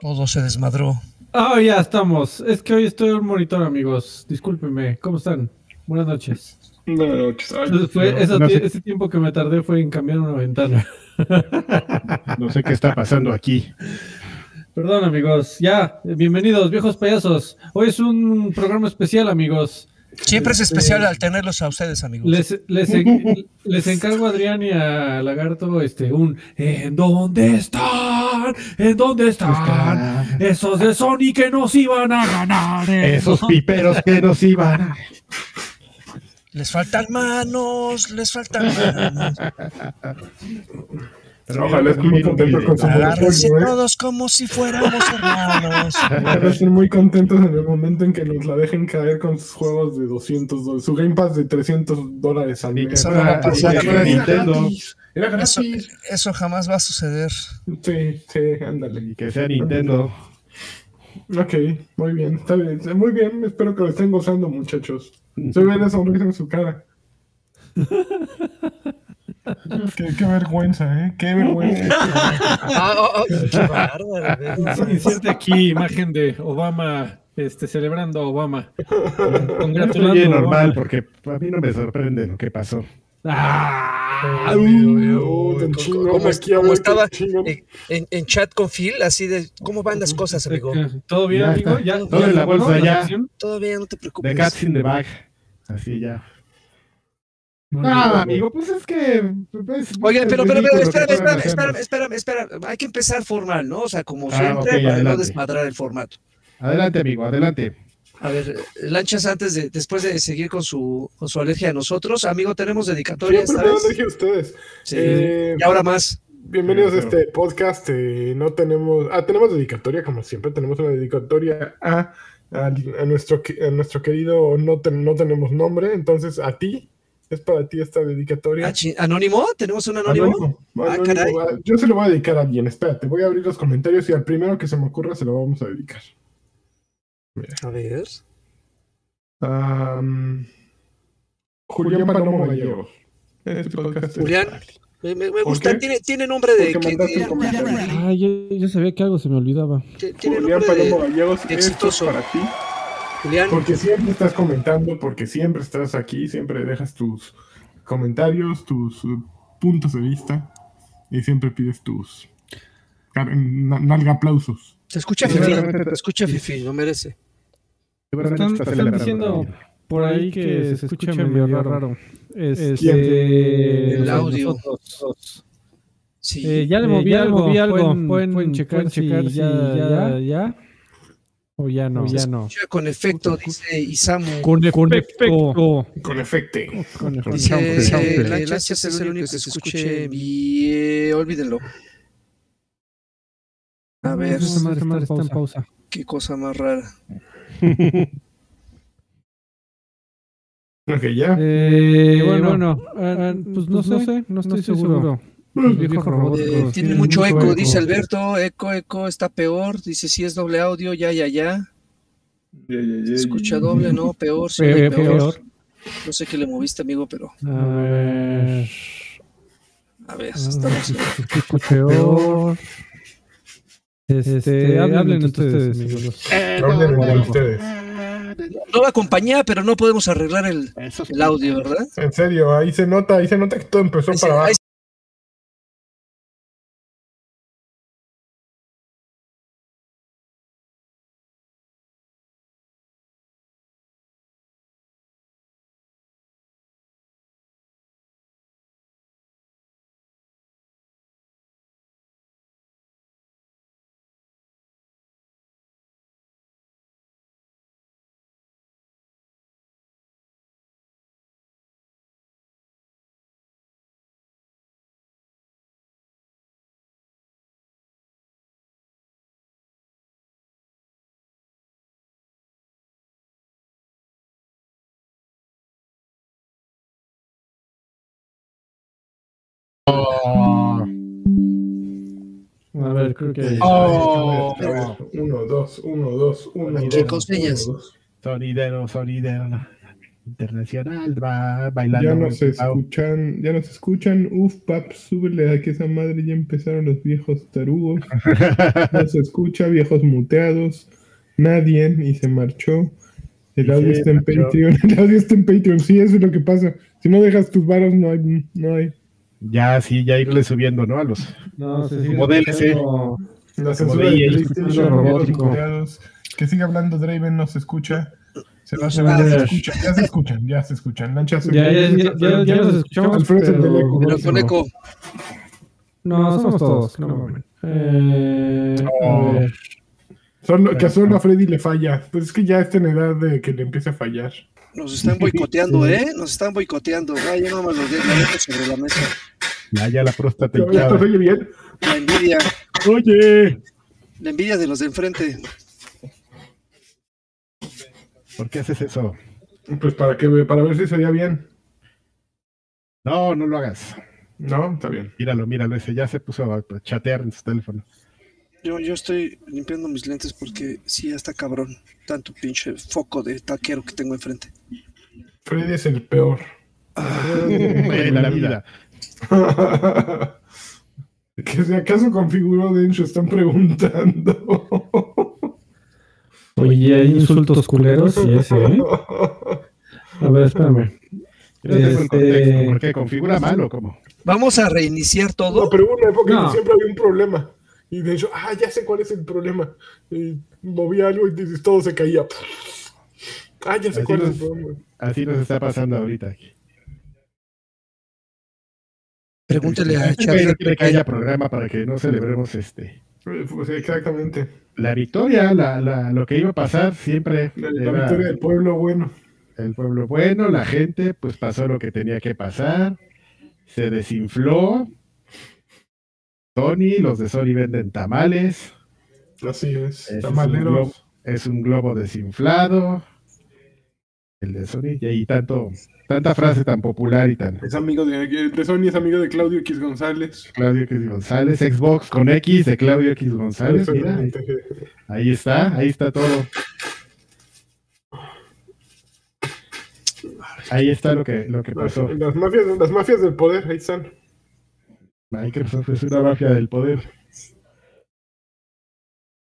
Todo se desmadró. Ah, ya estamos. Es que hoy estoy en un monitor, amigos. Discúlpenme. ¿Cómo están? Buenas noches. Buenas noches. Ay, Entonces fue, no, eso- no sé. ese tiempo que me tardé fue en cambiar una ventana. No sé qué está pasando aquí. Perdón, amigos. Ya, bienvenidos, viejos payasos. Hoy es un programa especial, amigos. Siempre es especial al tenerlos a ustedes, amigos. Les, les, en- les encargo a Adrián y a Lagarto este un ¿En dónde están? ¿En dónde están? Esos de Sony que nos iban a ganar. ¿eh? Esos piperos que nos iban. Les faltan manos, les faltan manos. Ojalá estén muy contentos con su Agárrense ¿eh? todos como si fuéramos hermanos. Estén muy contentos en el momento en que nos la dejen caer con sus juegos de 200 dólares. Su Game Pass de 300 dólares al mes. Eso no va a pasar. Era Nintendo. Era Eso, gratis. eso jamás va a suceder. Sí, sí, ándale. Y que sea Nintendo. Ok, muy bien, está bien. Muy bien, espero que lo estén gozando, muchachos. Se ve la sonrisa en su cara. qué, qué vergüenza, ¿eh? Qué vergüenza. Ah, qué bárbaro. Inserte aquí imagen de Obama este, celebrando a Obama. Congratulando Obama. normal, porque a mí no me sorprende lo que pasó. Ah, Uh, tan chingón ¿Cómo, aquí, a cómo ver qué estaba en, chat con Phil? Así de, ¿cómo van las cosas, amigo? ¿Todo bien, amigo? ¿Ya, Todo en la bolsa, ya. Todavía no te The preocupes. Cats in the Bag. Así ya. Ah, amigo, pues es que. pues, Oye, pero, pero, pero, espérame, espérame, espérame, espérame, espérame. Hay que empezar formal, ¿no? O sea, como Ah, siempre, para no desmadrar el formato. Adelante, amigo, adelante. A ver, lanchas antes de, después de seguir con su, con su alergia a nosotros, amigo, tenemos dedicatoria esta vez. lo dije a ustedes. Sí. Eh, y ahora más. Bienvenidos a este podcast. eh, no tenemos. Ah, tenemos dedicatoria, como siempre. Tenemos una dedicatoria a, a, a nuestro, a nuestro querido. No, ten- no tenemos nombre, entonces a ti. Es para ti esta dedicatoria. Ah, ¿Anónimo? ¿Tenemos un anónimo? Anónimo, Ah, caray. Yo se lo voy a dedicar a alguien. Espérate, voy a abrir los comentarios y al primero que se me ocurra se lo vamos a dedicar. A ver. Am, Julián Palomo Gallegos. Este podcast es Julián. Me, me- me ¿Por gusta, tiene, tiene nombre de. Que-. Ah, yo, yo sabía que algo se me olvidaba. tiene Julián nombre Palomo de Gallegos, esto es exitoso. para ti. Julián. Porque siempre estás comentando, porque siempre estás aquí, siempre dejas tus comentarios, tus uh, puntos de vista y siempre pides tus nalga aplausos. Se escucha Fifi. Se escucha Fifi, no merece. Están, diciendo por ahí que se escucha medio raro. Este, ¿Quién? El audio. nosotros. Sí. Eh, ya le Eh, moví ya le algo, moví algo. Pueden, Pueden- pueden checar, pueden checar si si ya, ya- ya, o ya no, ya no. con efecto, dice Isamu. Con, con efecto. Con efecto. Con efecto. Dice eh. Lanchas es el único que se escuche. Y eh, olvídenlo. A ver, está- está en pausa. qué cosa más rara. Ok, ya. Eh, bueno, bueno, ah, pues no sé, no estoy seguro. Los viejos robots. Eh, tiene mucho eco, eco. dice Alberto. Eco, eco, está peor. Dice si es doble audio, ya, ya, ya. Ya, ya, ya, Se ya. escucha doble, no, peor, sí, Peor, peor. No sé qué le moviste, amigo, pero A ver. a ver, estamos. peor. Este, hablen ustedes, amigos. Hablen de ustedes. Nueva compañía, pero no podemos arreglar el, sí. audio, ¿verdad? En serio, ahí se nota, ahí se nota que todo empezó Ahí se- para abajo. Creo que. A ver, a ver, Uno, dos, uno, dos, uno, Aquí dos. con señas. uno, dos. Sonidero, sonidero. internacional, va bailando. Ya nos escuchan, ya nos escuchan. Uf, pap, súbele a que esa madre ya empezaron los viejos tarugos. No se escucha, viejos muteados. Nadie y se marchó. El Y audio está en. Patreon. El audio está en Patreon. Sí, eso es lo que pasa. Si no dejas tus varos, no hay. No hay. Ya, sí, ya irle subiendo, ¿no? A los. No, se sigue Como. La censura de PlayStation, robótico. Que siga hablando Draven, no se escucha. Se va, se va. ya se escuchan, ya se escuchan, ya se escuchan. Lancha se Ya, ya, ya, ya, ya los escuchamos. Pero con eco. No, somos todos. No, eh, que solo a Freddy le falla. Pues es que ya está en edad de que le empiece a fallar. Nos están boicoteando, ¿eh? Nos están boicoteando. Ah, yo no me los dejo sobre la mesa. Ya, ya la próstata ¿Ya te hinchada. oye bien? La envidia, Oye, la envidia de los de enfrente. ¿por qué haces eso? Pues para que para ver si sería bien. No, no lo hagas. No, está bien. Míralo, míralo, ese ya se puso a chatear en su teléfono. Yo, yo estoy limpiando mis lentes porque sí, ya está cabrón. Tanto pinche foco de taquero que tengo enfrente. Freddy es el peor. En la vida. que si acaso configuró Densho, están preguntando. Oye, hay insultos culeros y ese, ¿eh? A ver, espérame. No Este- contexto, ¿Por qué? ¿Configura mal o cómo? Vamos a reiniciar No, todo. pero hubo una época No. que siempre había un problema. Y Densho, ah, ya sé cuál es el problema. Y movía algo y dices, todo se caía. Ah, ya Así es nos- problema. Así nos está pasando ahorita. Pregúntele a Este güey Charlie. no quiere que haya programa para que no celebremos este Eh, Pues exactamente. la victoria, la, la- lo que iba a pasar siempre La, la era victoria del pueblo bueno. el pueblo bueno, la gente, pues pasó lo que tenía que pasar, se desinfló. Tony, los de Sony venden tamales, Así es. Ese es un globo, Tamaleros. es un globo desinflado. El de Sony, y ahí tanto, tanta frase tan popular y tan Es amigo de, de Sony, es amigo de Claudio X González. Claudio X González, Xbox con X de Claudio X González, mira, ahí, está, ahí está todo. Ahí está lo que, lo que Las, pasó. las mafias, las mafias del poder, ahí están. Microsoft es una mafia del poder.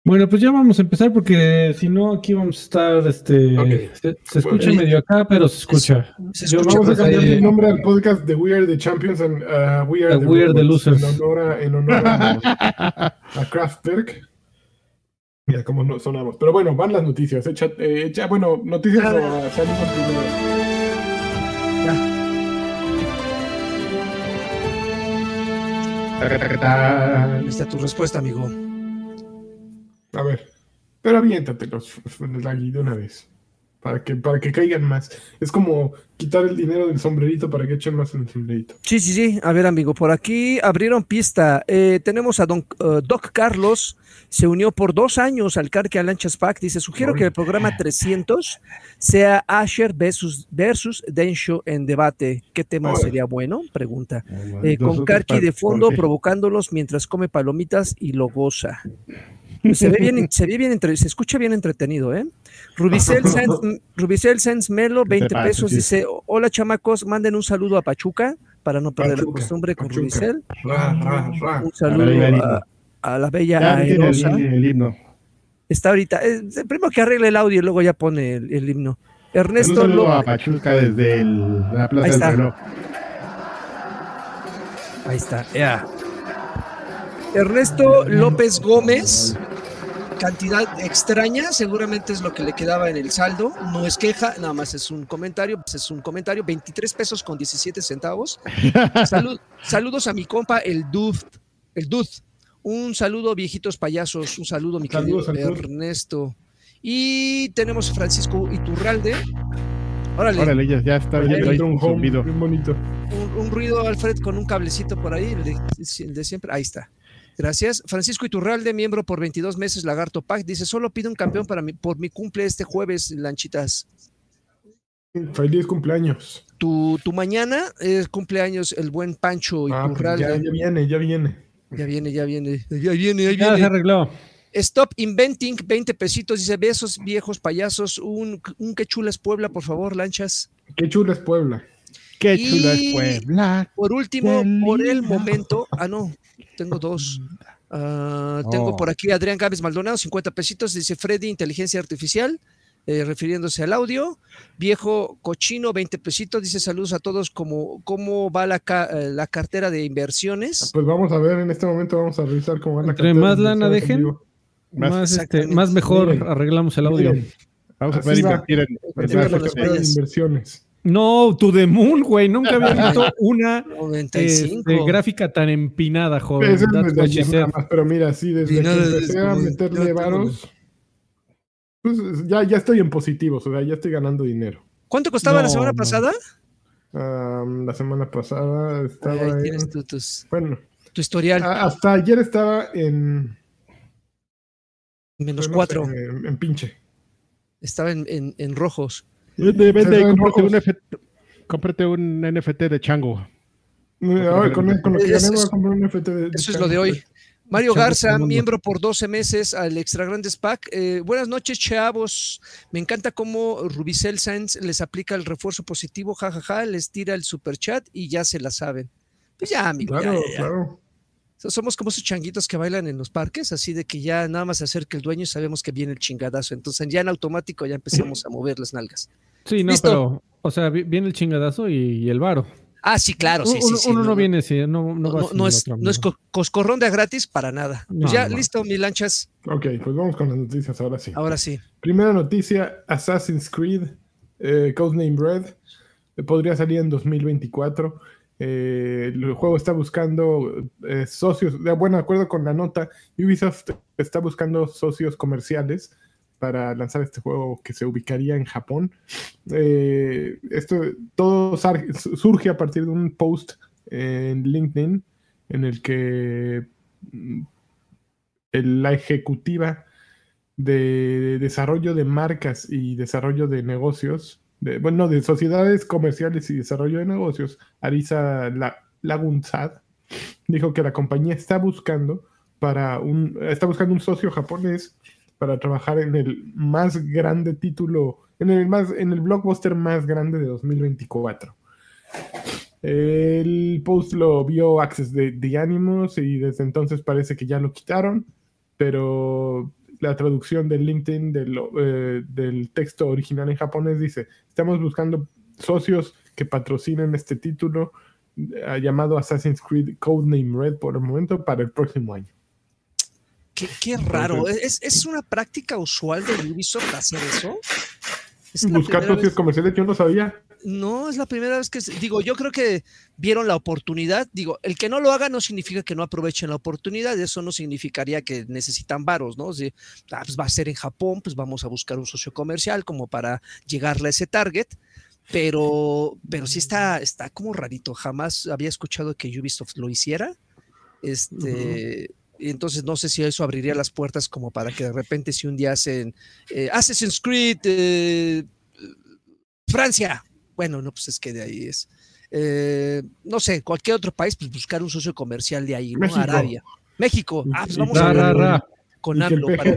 Bueno, pues ya vamos a empezar porque si no, aquí vamos a estar. Este, se, se escucha Bueno. medio acá, pero se escucha. Se escucha Vamos a cambiar el nombre al podcast de We Are the Champions and uh, We Are The the, We Are the Robots, Losers. En honor a, en honor a, a Kraftwerk. Mira cómo no sonamos. Pero bueno, van las noticias. Echa, eh, echa- bueno, noticias o salimos primero. Está tu respuesta, amigo. A ver. Pero aviéntatelos, Lagui, de una vez. Para que, para que caigan más. Es como quitar el dinero del sombrerito para que echen más en el sombrerito. Sí, sí, sí. A ver, amigo, por aquí abrieron pista. Eh, tenemos a don, eh, Doc Carlos. Se unió por dos años al Carque Lanchas Pack. Dice, sugiero que el programa 300 sea Asher versus, versus Densho en debate. ¿Qué tema sería bueno? Pregunta. Eh, con Karki de fondo provocándolos mientras come palomitas y lo goza. Se ve bien, se ve bien entre- se escucha bien entretenido, ¿eh? Rubicel Sanz, Rubicel Sanz Melo, te 20 pasa, pesos, dice, hola chamacos, manden un saludo a Pachuca para no perder la Pachuca, costumbre con Pachuca. Rubicel. Ra, ra, ra. Un saludo Ahí a, la bella el, Aerosa. el himno. Está ahorita, eh, primero que arregle el audio y luego ya pone el, el himno. Un Ernesto saludo a Pachuca desde el- la Ahí Plaza del está. Reloj. ahí está, ya. Ernesto López Gómez, cantidad extraña, seguramente es lo que le quedaba en el saldo, no es queja, nada más es un comentario, es un comentario, 23 pesos con 17 centavos. Salud- saludos a mi compa, el Dude, el Dude. Un saludo, viejitos payasos, un saludo, mi Saludos querido. Ernesto. Y tenemos a Francisco Iturralde. Órale, Órale, ya, ya está entra un home zumbido. bien bonito. un, un ruido, Alfred, con un cablecito por ahí, el de, el de siempre. Ahí está. Gracias. Francisco Iturralde, miembro por 22 meses, Lagarto Pack, dice, solo pido un campeón para mi, por mi cumple este jueves, Lanchitas. Feliz cumpleaños. Tu, tu mañana es cumpleaños el buen Pancho Ah, pues Iturralde. ya, ya viene, ya viene. ya viene, ya viene, ya viene, ahí Ya se viene. arregló. Stop Inventing, 20 pesitos, dice, besos viejos payasos, un, un que chula es Puebla, por favor, lanchas. Qué chula es Puebla. Qué Y- chula es Puebla. Por último, Qué por el momento, ah, no, tengo dos. Ah, Tengo Oh. por aquí a Adrián Gámez Maldonado, 50 pesitos, dice Freddy, inteligencia artificial, eh, refiriéndose al audio. Viejo cochino, 20 pesitos, dice saludos a todos, ¿cómo, cómo va la, ca- eh, la cartera de inversiones? Pues vamos a ver, en este momento vamos a revisar cómo van la Entre cartera más de lana en dejen. Más- Más, este, más mejor Miren. arreglamos el audio. Miren, Vamos a ver va. invertir en, en va la las cartera de playas. inversiones. No, To The Moon, güey. Nunca había visto una 95. este, gráfica tan empinada, joven. Es más, pero mira, sí, desde que empecé a meterle varos, pues ya, ya estoy en positivos, o sea, ya estoy ganando dinero. ¿Cuánto costaba la semana no. pasada? La semana pasada Ahí estaba tienes en... tu, tus- Bueno, tu historial, a- hasta ayer estaba en... menos no sé, cuatro. en, en pinche. Estaba en, en- en rojos. Vende, vende, Se ven cómprate un. NFT, cómprate un NFT de chango. Con, con lo que Es- gané voy es- a comprar un FT de, Eso es lo de hoy. Mario Chavos Garza, miembro por 12 meses al Extra Grandes Pack. Eh, buenas noches, chavos. Me encanta cómo Rubicel Sainz les aplica el refuerzo positivo, jajaja, les tira el super chat y ya se la saben. Pues ya, amigo. Claro, ya, ya. claro. So- Somos como esos changuitos que bailan en los parques, así de que ya nada más se acerca el dueño y sabemos que viene el chingadazo. Entonces ya en automático ya empezamos a mover las nalgas. Sí, no, Listo. pero, o sea, vi- viene el chingadazo y, y el varo. Ah, sí, claro, sí, sí, uno sí. uno no, viene, sí, no, va es, no es coscorrón de gratis para nada. Pues No, ya, no. listo, mi lanchas. Ok, pues vamos con las noticias ahora sí. Ahora sí. Primera noticia, Assassin's Creed, eh, Codename Red, eh, podría salir en 2024. Eh, el juego está buscando eh, socios, de bueno, acuerdo con la nota, Ubisoft está buscando socios comerciales para lanzar este juego que se ubicaría en Japón. Eh, esto todo surge a partir de un post en LinkedIn en el que mm, la ejecutiva de desarrollo de marcas y desarrollo de negocios, bueno, de sociedades comerciales y desarrollo de negocios, Arisa La- Lagunzad, dijo que la compañía está buscando para un, está buscando un socio japonés para trabajar en el más grande título, en el más, en el blockbuster más grande de 2024. El post lo vio Access de, de Animus y desde entonces parece que ya lo quitaron, pero la traducción del LinkedIn del, eh, del texto original en japonés dice, estamos buscando socios que patrocinen este título eh, llamado Assassin's Creed Codename Red por el momento para el próximo año. Qué, qué raro. Entonces- ¿Es, es una práctica usual de Ubisoft hacer eso? Es Buscar socios vez- comerciales, yo no sabía. No, es la primera vez que, digo, yo creo que vieron la oportunidad. Digo, el que no lo haga no significa que no aprovechen la oportunidad. Eso no significaría que necesitan varos, ¿no? Si, ah, pues va a ser en Japón, pues vamos a buscar un socio comercial como para llegarle a ese target. Pero, pero sí está, está como rarito. Jamás había escuchado que Ubisoft lo hiciera. Este, entonces no sé si eso abriría las puertas como para que de repente si un día hacen eh, Assassin's Creed eh, Francia, bueno, no, pues es que de ahí es. Eh, no sé, cualquier otro país, pues buscar un socio comercial de ahí, ¿no? México. Arabia. México. Ah, pues vamos a Ra, ra, con y AMLO. Para-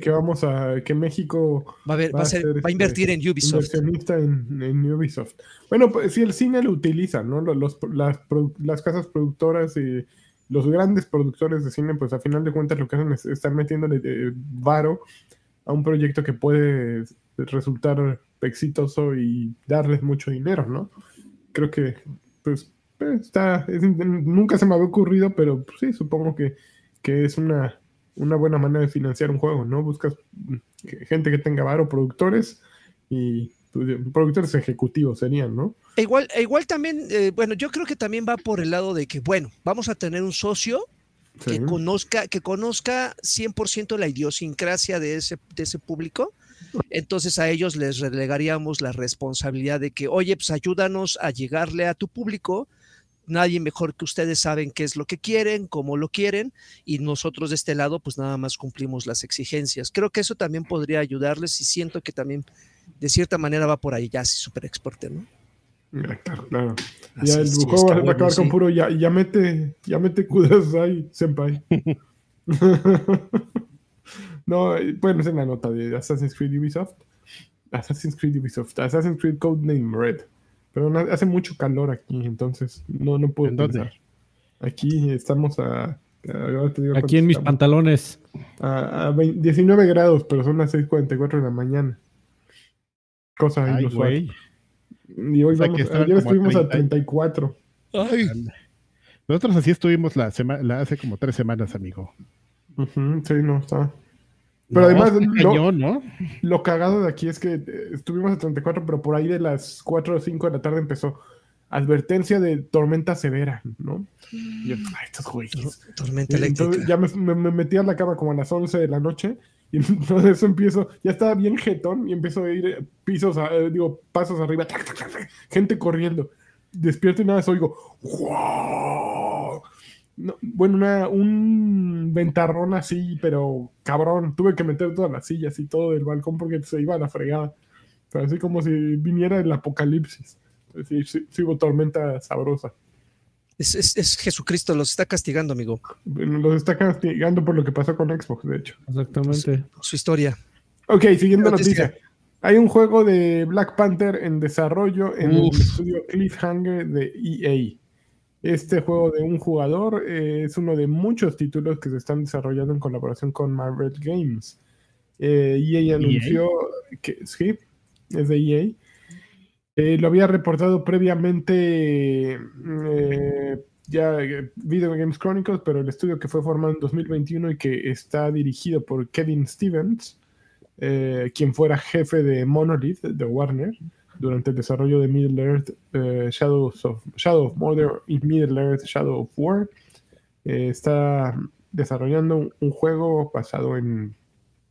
que vamos a que México va, a ver, va, a ser- va a este, invertir en Ubisoft. inversionista en, en Ubisoft. Bueno, pues si el cine lo utiliza, ¿no? Los, las, las casas productoras y los grandes productores de cine, pues a final de cuentas lo que hacen es estar metiéndole eh, varo a un proyecto que puede resultar exitoso y darles mucho dinero, ¿no? Creo que, pues, eh, está, es- nunca se me había ocurrido, pero pues, sí, supongo que, que es una, una buena manera de financiar un juego, ¿no? Buscas mm, gente que tenga varo, productores y productores ejecutivos serían, ¿no? E igual, e igual también, eh, bueno, yo creo que también va por el lado de que, bueno, vamos a tener un socio Sí. que conozca, que conozca 100% la idiosincrasia de ese, de ese público. Entonces a ellos les relegaríamos la responsabilidad de que, oye, pues ayúdanos a llegarle a tu público. Nadie mejor que ustedes saben qué es lo que quieren, cómo lo quieren, y nosotros de este lado, pues nada más cumplimos las exigencias. Creo que eso también podría ayudarles y siento que también de cierta manera va por ahí, ya sí, super exporte, ¿no? Claro, claro. Así ya el sí, va a acabar con puro ya, ya mete, ya mete Kudasai, senpai. no, eh, bueno, es en la nota de Assassin's Creed Ubisoft. Assassin's Creed Ubisoft, Assassin's Creed Codename Red. Pero no- hace mucho calor aquí, entonces no, no puedo ¿En dónde? pensar. Aquí estamos a. a- ahora te digo Aquí en mis estamos. pantalones. A, a 20 19 grados, pero son las 6:44 de la mañana. Cosa Ay, inusual. Y hoy O sea, vamos, ayer estuvimos a 30. 34. Ay, Nosotros así estuvimos la sema- la hace como tres semanas, amigo. Sí, no está. Pero No, además, lo, cañón, ¿no? lo cagado de aquí es que eh, estuvimos a 34, pero por ahí de las 4 o 5 de la tarde empezó advertencia de tormenta severa, ¿no? Y yo, ay, estos güeyes. tormenta Y Entonces eléctrica. ya me, me- me metí a la cama como a las 11 de la noche y entonces eso empiezo, ya estaba bien jetón y empiezo a ir eh, pisos, a- eh, digo, pasos arriba, gente corriendo. Despierto y nada, oigo, ¡wow! No, bueno, una- un ventarrón así, pero cabrón, tuve que meter todas las sillas y todo del balcón porque se iba a la fregada. Así como si viniera el apocalipsis. Sí, sí, hubo tormenta sabrosa. Es, es- es Jesucristo, los está castigando, amigo. Los está castigando por lo que pasó con Xbox, de hecho. Exactamente. Su historia. Ok, siguiente Noticia. noticia. Hay un juego de Black Panther en desarrollo en Uf. el estudio Cliffhanger de EA. Este juego de un jugador eh, es uno de muchos títulos que se están desarrollando en colaboración con Marvel Games. Eh, EA anunció que sí, es de EA. Eh, lo había reportado previamente eh, ya eh, Video Games Chronicles, pero el estudio que fue formado en 2021 y que está dirigido por Kevin Stevens, quien fuera jefe de Monolith de Warner durante el desarrollo de Middle Earth, Shadows of, Shadow of Mordor y Middle Earth Shadow of War, está desarrollando un juego basado en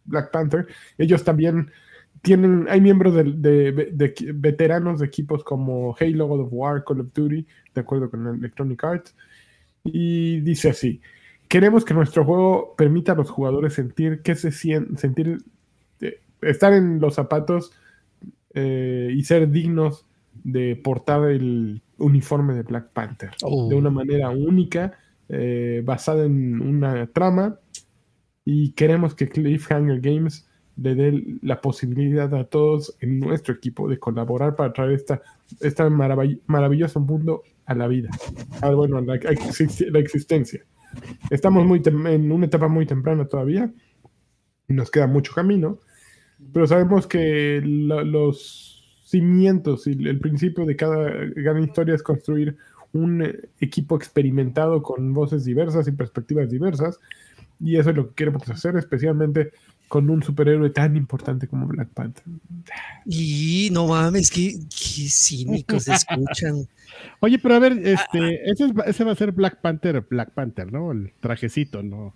Black Panther. Ellos también tienen, hay miembros de, de- de- de veteranos de equipos como Halo, God of War, Call of Duty, de acuerdo con Electronic Arts. Y dice así: Queremos que nuestro juego permita a los jugadores sentir que se sien- sentir eh, estar en los zapatos eh, y ser dignos de portar el uniforme de Black Panther Oh. de una manera única, eh, basada en una trama. Y queremos que Cliffhanger Games le dé la posibilidad a todos en nuestro equipo de colaborar para traer esta, este maravilloso mundo a la vida. Ah, bueno, a la, a exist- la existencia. Estamos muy en una etapa muy temprana todavía y nos queda mucho camino, pero sabemos que los cimientos y el principio de cada gran historia es construir un equipo experimentado con voces diversas y perspectivas diversas, y eso es lo que queremos hacer, especialmente con un superhéroe tan importante como Black Panther. Y no mames, qué, qué cínicos se escuchan. Oye, pero a ver, este, ese, es- ese va a ser Black Panther, Black Panther, ¿no? El trajecito, no.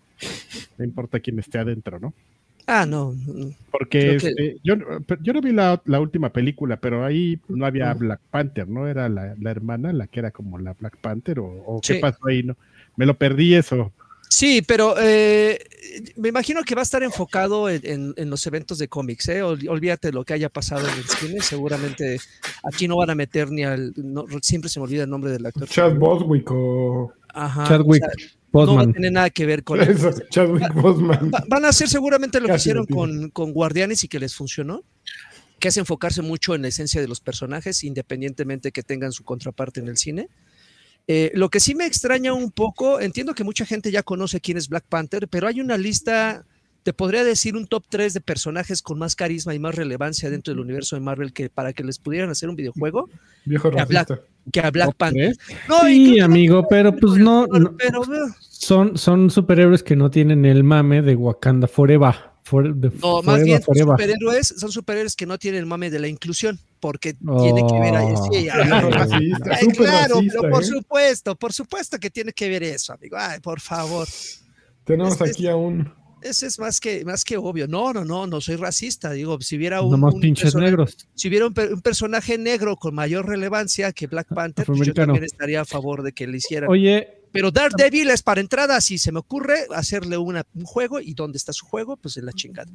No importa quién esté adentro, ¿no? Ah, no. Porque que- este, yo, yo no vi la, la última película, pero ahí no había Black Panther, ¿no? Era la, la hermana la que era como la Black Panther, o, o qué pasó ahí, ¿no? Me lo perdí eso. Sí, pero eh, me imagino que va a estar enfocado en, en- en los eventos de cómics, ¿eh? Ol- Olvídate de lo que haya pasado en el cine. Seguramente aquí no van a meter ni al. no, siempre se me olvida el nombre del actor. Chad Boswick o... Ajá, Chadwick o sea, no va a tener nada que ver con Eso, Chadwick Boseman. Va- van a hacer seguramente lo que hicieron con Guardianes y que les funcionó, que es enfocarse mucho en la esencia de los personajes, independientemente que tengan su contraparte en el cine. Eh, lo que sí me extraña un poco, entiendo que mucha gente ya conoce quién es Black Panther, pero hay una lista, te podría decir un top 3 de personajes con más carisma y más relevancia dentro del universo de Marvel que para que les pudieran hacer un videojuego Viejo Que Black- racista. que a Black ¿Top Panther. No, Sí, amigo, pero pues no, no- pero, pero, son, son superhéroes que no tienen el mame de Wakanda Forever. For- de No, más bien son Forever. superhéroes, son superhéroes que no tienen el mame de la inclusión, porque tiene que ver ahí. sí, Oh. racista, ay, súper claro, racista, pero por ¿eh? supuesto, por supuesto que tiene que ver eso, amigo. Ay, por favor. Tenemos Este- aquí a un... Ese es más que, más que obvio. No, no, no, no soy racista. Digo, si hubiera un, Nomás un pinches negros. si hubiera un, un personaje negro con mayor relevancia que Black Panther, pues yo también estaría a favor de que le hicieran. Oye, Pero Daredevil es para entrada, si se me ocurre, hacerle una, un juego y dónde está su juego, pues en la chingada.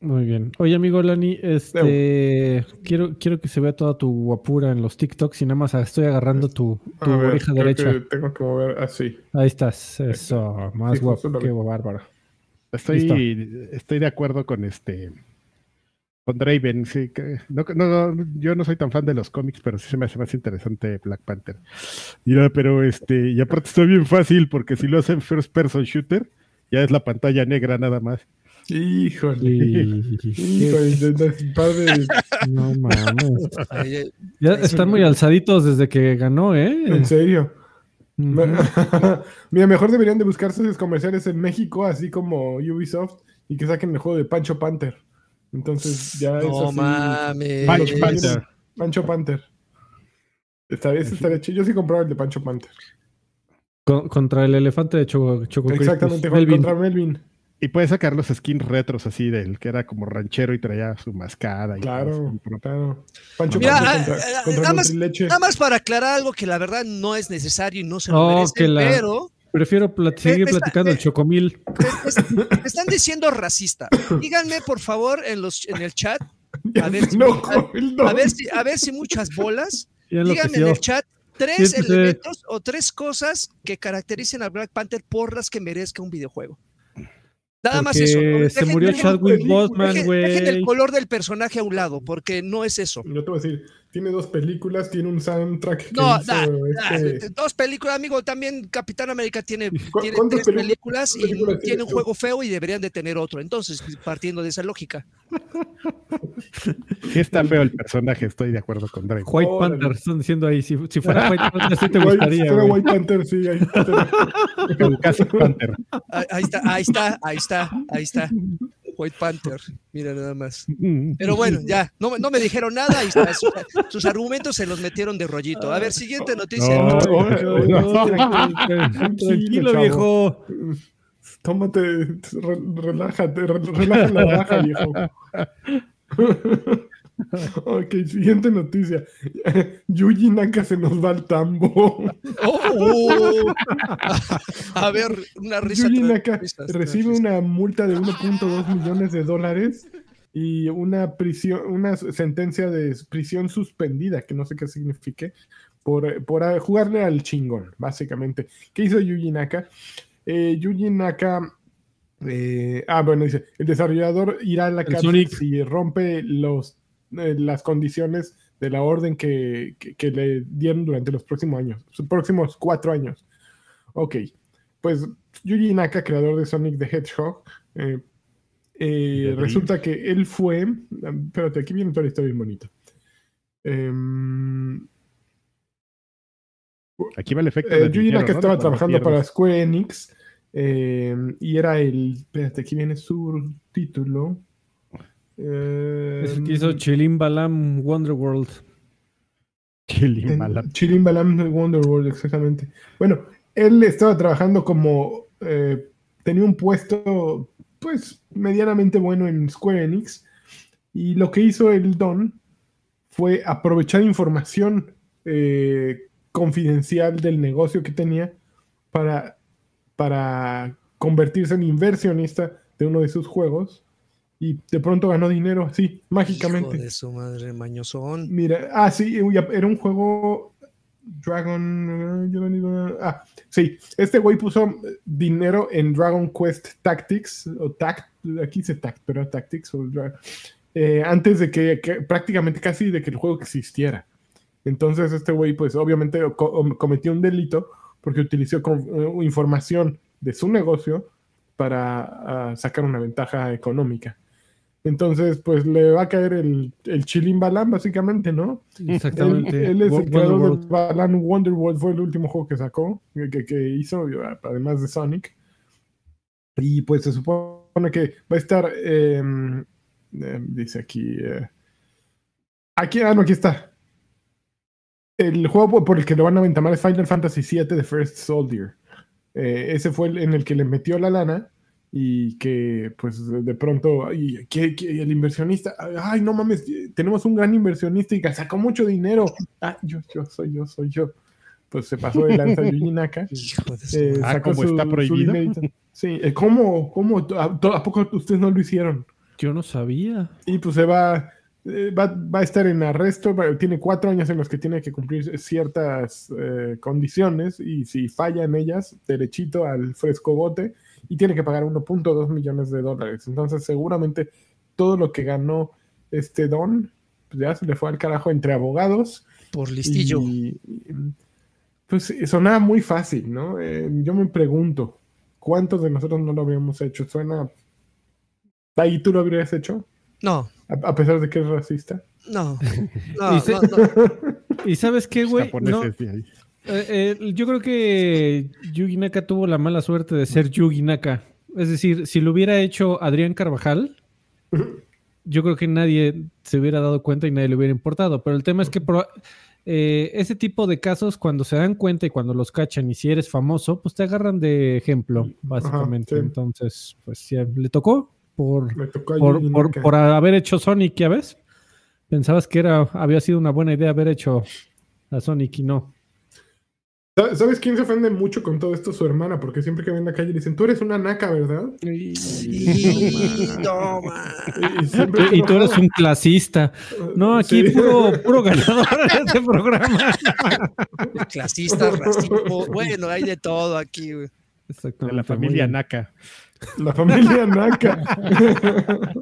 muy bien. Oye, amigo Lani, este quiero, quiero que se vea toda tu guapura en los TikToks y nada más estoy agarrando tu, tu a ver, oreja derecha. que tengo que mover así. Ahí estás, eso, más Sí, guapo, qué bárbaro. Estoy, estoy de acuerdo con este Con Draven, sí. que- no, no, no, yo no soy tan fan de los cómics, pero sí se me hace más interesante Black Panther. Mira, pero este, y aparte está bien fácil, porque si lo hacen first person shooter, ya es la pantalla negra nada más. Híjole. Y- Híjole, padre, No mames. Ya están muy alzaditos desde que ganó, ¿eh? en serio. Mira, mejor deberían de buscar socios comerciales en México, así como Ubisoft, y que saquen el juego de Pancho Panther. Entonces ya es no así. mames. Punch es- Panther. Pancho Panther. Estaría, ese estaría chido. Yo sí compraba el de Pancho Panther. Con- contra el elefante de Choco, Choco. Exactamente, Melvin. contra Melvin. Y puedes sacar los skins retros así del que era como ranchero y traía su mascada. Y Claro, claro. Pancho Mira, Panther ah, contra, ah, contra nada más- Nutrileche. Nada más para aclarar algo que la verdad no es necesario y no se lo Oh, la- pero Prefiero plat- seguir Esta- platicando el Chocomil. me, me- me están diciendo racista. Díganme, por favor, en los en el chat, a ver si- el a ver si, a ver si muchas bolas. Díganme en el chat tres Siéntese. elementos o tres cosas que caractericen al Black Panther por las que merezca un videojuego. Nada más eso. ¿no? se Dejen- murió Chadwick dejen- Boseman, dejen- dejen el güey. color del personaje a un lado, porque no es eso. Yo te voy a decir, tiene dos películas, tiene un soundtrack que No, hizo da- este- da- dos películas, amigo. También Capitán América tiene, ¿Cu- tiene cuántas tres películas y películas tiene un tú? juego feo y deberían de tener otro. Entonces, partiendo de esa lógica. Sí está feo el personaje, estoy de acuerdo con Drake. White. Panther, están diciendo ahí. Si, si fuera White Panther, sí te White- gustaría. era güey. White Panther, sí, está. Ahí está, ahí está, ahí está, ahí está. White Panther. Mira nada más. Mm. Pero bueno, ya, no, no me dijeron nada. Está. Sus, sus argumentos se los metieron de rollito. A ver, siguiente noticia. No, no, Tranquilo, viejo. Tómate, re- relájate, re- relaja la raja, viejo. ok, siguiente noticia. Yuji Naka se nos va al tambo. Oh. A ver, una risa. Yuji Naka recibe una multa de 1.2 millones de dólares y una prisión, una sentencia de prisión suspendida, que no sé qué signifique, por, por jugarle al chingón, básicamente. ¿Qué hizo Yuji Naka? Eh, Yuji Naka. eh, ah, bueno, dice: el desarrollador irá a la El cárcel si rompe los, las condiciones de la orden que, que- que le dieron durante los próximos años, los próximos cuatro años. Ok, pues Yuji Naka, creador de Sonic the Hedgehog, eh, eh, Dream. resulta que él fue. Espérate, aquí viene toda la historia bien bonita. Em, Aquí va el efecto. eh, Yuji Naka ¿no? estaba trabajando para. Square Enix eh, y era el. Espérate, aquí viene su título. Eh, Es el que hizo Chilim Balam Wonderworld. Chili, en mala. Chilim Balam Wonderworld, exactamente. Bueno, él estaba trabajando como. eh, tenía un puesto, pues, medianamente bueno en Square Enix. Y lo que hizo el Don fue aprovechar información eh, confidencial del negocio que tenía para, para convertirse en inversionista de uno de sus juegos. Y de pronto ganó dinero así, mágicamente. Hijo de su madre, mañosón. Mira, ah, sí, era un juego Dragon. Ah, sí, este güey puso dinero en Dragon Quest Tactics, o Tact, aquí dice Tact, pero Tactics, o eh, antes de que, que- prácticamente casi de que el juego existiera. Entonces, este güey, pues obviamente co- cometió un delito porque utilizó con- eh, información de su negocio para ah, sacar una ventaja económica. Entonces, pues le va a caer el, el chilín Balam, básicamente, ¿no? Exactamente. Él, él es Wo- el creador Wonderworld. de Balan Wonderworld, fue el último juego que sacó, que, que- que hizo, además de Sonic. Y pues se supone que va a estar, eh, eh, dice aquí, eh, aquí, ah, no, aquí está. El juego por el que lo van a aventamar es Final Fantasy VII The First Soldier. Eh, ese fue el en el que le metió la lana y que pues de pronto y, que, que el inversionista ay no mames tenemos un gran inversionista y que sacó mucho dinero ah yo yo soy yo soy yo pues se pasó de lanza Yuji Naka Hijo de su eh. Ah, ¿como está prohibido? sí eh, cómo cómo ¿A, a poco ustedes no lo hicieron Yo no sabía. y pues se va, eh, va, va a estar en arresto, tiene cuatro años en los que tiene que cumplir ciertas eh, condiciones y si falla en ellas, derechito al frescogote y tiene que pagar 1.2 millones de dólares. Entonces seguramente todo lo que ganó este Don, pues ya se le fue al carajo entre abogados. Por listillo. Y, pues sonaba muy fácil, ¿no? Eh, yo me pregunto, ¿cuántos de nosotros no lo habríamos hecho? Suena... ¿Ahí tú lo habrías hecho? No, A, a pesar de que es racista. no. No, Y no, no. ¿Y sabes qué, güey? No. Eh, eh, yo creo que Yugi Naka tuvo la mala suerte de ser Yugi Naka. Es decir, si lo hubiera hecho Adrián Carvajal, yo creo que nadie se hubiera dado cuenta y nadie le hubiera importado. Pero el tema es que eh, ese tipo de casos, cuando se dan cuenta y cuando los cachan, y si eres famoso, pues te agarran de ejemplo, básicamente. sí. Entonces, pues ya le tocó por, tocó por, por haber hecho Sonic, ¿ya ves? Pensabas que era, había sido una buena idea haber hecho a Sonic y no. ¿Sabes- ¿Sabes quién se ofende mucho con todo esto? Su hermana, porque siempre que ven en la calle le dicen, tú eres una naca, ¿verdad? Y- no, man. Y, y siempre Y tú eres un clasista. No, aquí Sí. puro, puro ganador en este programa. Clasista, racismo. Bueno, hay de todo aquí, güey. De la familia. Naka. La familia naca.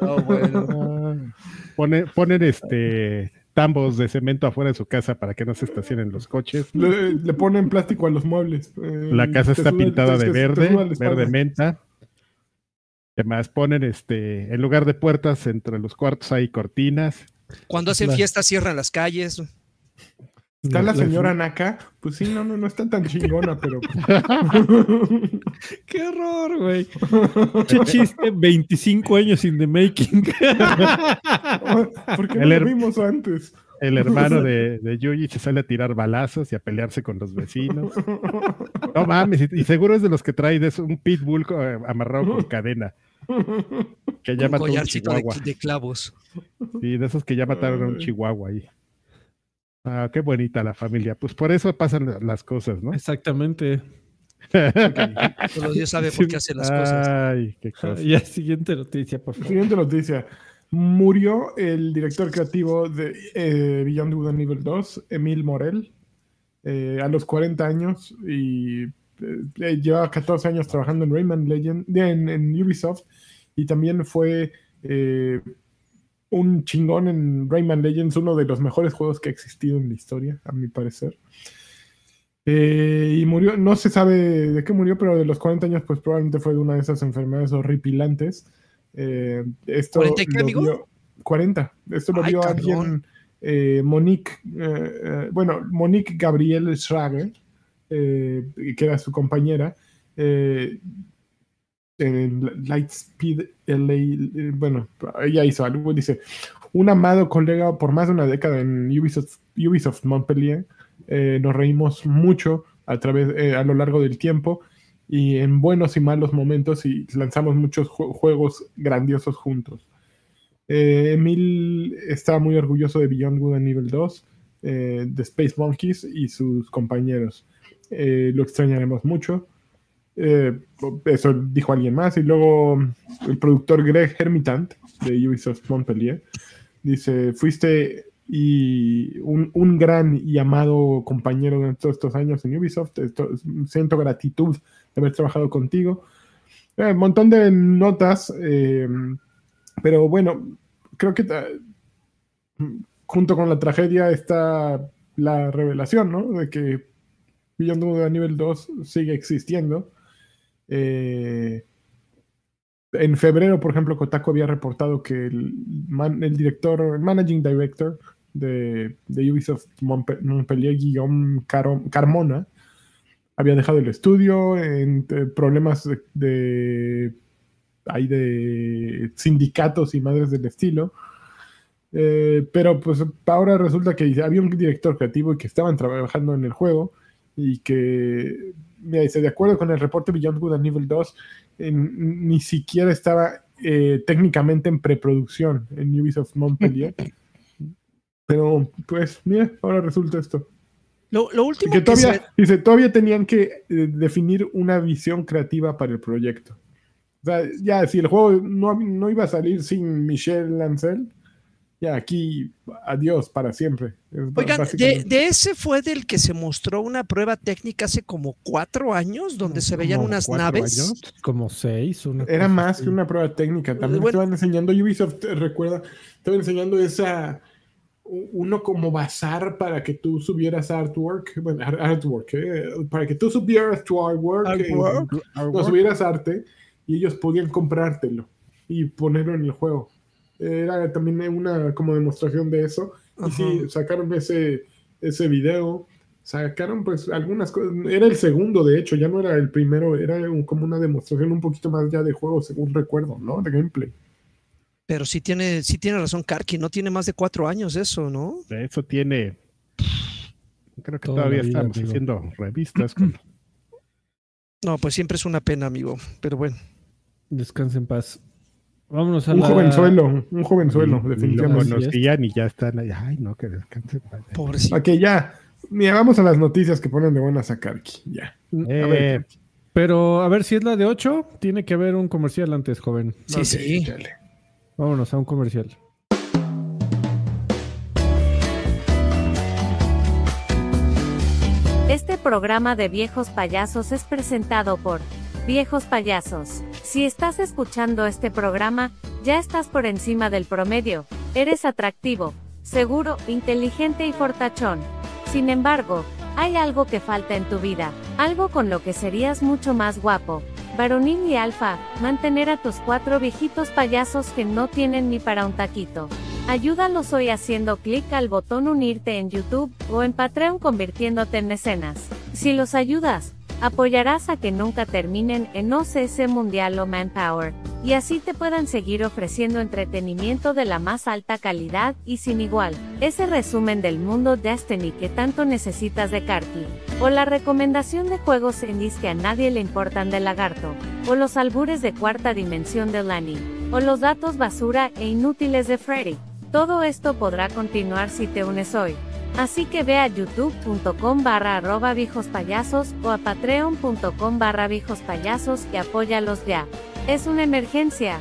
No, bueno. Ponen, ponen este tambos de cemento afuera de su casa para que no se estacionen los coches. Le, le ponen plástico a los muebles. Eh, La casa está pintada de verde, verde menta. Además ponen este, en lugar de puertas, entre los cuartos hay cortinas. Cuando hacen La- fiestas cierran las calles. Está la La- señora naca. Pues sí, no, no, no está tan chingona, pero. Qué horror, güey. Che chiste, 25 años in the making. ¿Por qué no El lo vimos antes? El hermano de, de Yuji se sale a tirar balazos y a pelearse con los vecinos. No mames, y, y seguro es de los que trae de eso, un pitbull co- amarrado con cadena. Que ya Un mató a un de, chihuahua. de clavos. Sí, de esos que ya mataron a un chihuahua ahí. Ah, qué bonita la familia. Pues por eso pasan la- las cosas, ¿no? Exactamente. Solo Dios sabe por qué hace las cosas. Ay, qué cosa. Ya, siguiente noticia, por favor. Siguiente noticia. Murió el director creativo de eh, Beyond Good and Evil 2, Emil Morel, eh, a los 40 años y eh, lleva 14 años trabajando en Rayman Legend, en, en Ubisoft y también fue eh, un chingón en Rayman Legends, uno de los mejores juegos que ha existido en la historia, a mi parecer. Eh, y murió, no se sabe de qué murió, pero de los 40 años, pues probablemente fue de una de esas enfermedades horripilantes. Eh, esto ¿40 y qué, lo amigo? vio- 40. Esto lo Ay, vio cabrón. alguien, eh, Monique, eh, bueno, Monique Gabriel Schrager, que era su compañera, en Lightspeed LA, bueno, ella hizo algo, dice, un amado colega por más de una década en Ubisoft, Ubisoft Montpellier, eh, nos reímos mucho a, través, eh, a lo largo del tiempo y en buenos y malos momentos y lanzamos muchos ju- juegos grandiosos juntos. Eh, Emil está muy orgulloso de Beyond Good and Evil 2, eh, de Space Monkeys y sus compañeros. Lo extrañaremos mucho. Eh, eso dijo alguien más. Y luego el productor Greg Hermitant de Ubisoft Montpellier dice: Fuiste y un, un gran y amado compañero de todos estos años en Ubisoft. Siento gratitud de haber trabajado contigo. Eh, un montón de notas, eh, pero bueno, creo que ta- junto con la tragedia está la revelación, ¿no? De que Beyond a nivel 2 sigue existiendo. Eh, en febrero, por ejemplo, Kotaku había reportado que el, director, el managing director de, Ubisoft Montpe- Montpellier, Guillaume Carmona, había dejado el estudio en eh, problemas de, de, de sindicatos y madres del estilo. Eh, pero pues ahora resulta que había un director creativo y que estaban trabajando en el juego y que, mira, dice, de acuerdo con el reporte Beyond Good and Evil 2, en- ni siquiera estaba eh, técnicamente en preproducción en Ubisoft Montpellier. Pero pues, mira, ahora resulta esto. Lo, lo último que que, todavía, se- dice, todavía tenían que eh, definir una visión creativa para el proyecto. O sea, ya, si el juego no, no iba a salir sin Michel Lancel, ya aquí, adiós para siempre. Oigan, de, ese fue del que se mostró una prueba técnica hace como cuatro años, donde se veían unas cuatro naves. años. Como seis. Una Era más así. que una prueba técnica. También Bueno. estaban enseñando, Ubisoft, eh, recuerda, estaban enseñando esa, uno como bazar para que tú subieras artwork, bueno, ar- artwork, eh, para que tú subieras tu artwork, eh, Artwork. no subieras arte y ellos podían comprártelo y ponerlo en el juego. Era también una como demostración de eso. Y sí, Ajá. sacaron ese, ese video, sacaron pues algunas cosas. Era el segundo, de hecho, ya no era el primero, era un- como una demostración un poquito más ya de juego, según recuerdo, ¿no? De gameplay. Pero sí tiene, sí tiene razón Karki, no tiene más de cuatro años eso, ¿no? Eso tiene. Creo que Toda todavía vida, estamos amigo. haciendo revistas con No, pues siempre es una pena, amigo. Pero bueno. Descansa en paz. Vámonos a Un la... jovenzuelo, un jovenzuelo, ni definitivamente. Lo conocían y ya están ahí. Ay, no, que descanse. Pobrecito. Ok, ya. Mira, vamos a las noticias que ponen de buenas a Karki. Ya. A ver, Eh. Pero a ver si es la de 8, tiene que haber un comercial antes, joven. Sí, sí. Vámonos a un comercial. Este programa de viejos payasos es presentado por Viejos Payasos. Si estás escuchando este programa, ya estás por encima del promedio. Eres atractivo, seguro, inteligente y fortachón. Sin embargo, hay algo que falta en tu vida, algo con lo que serías mucho más guapo. Varonil y alfa, mantener a tus cuatro viejitos payasos que no tienen ni para un taquito. Ayúdalos hoy haciendo clic al botón unirte en YouTube o en Patreon convirtiéndote en mecenas. Si los ayudas, apoyarás a que nunca terminen en OCS Mundial o Manpower, y así te puedan seguir ofreciendo entretenimiento de la más alta calidad y sin igual. Ese resumen del mundo Destiny que tanto necesitas de Karki, o la recomendación de juegos indies que a nadie le importan de Lagarto, o los albures de cuarta dimensión de Lani, o los datos basura e inútiles de Freddy. Todo esto podrá continuar si te unes hoy. Así que ve a youtube.com barra arroba payasos o a patreon.com barra payasos y apóyalos ya. Es una emergencia.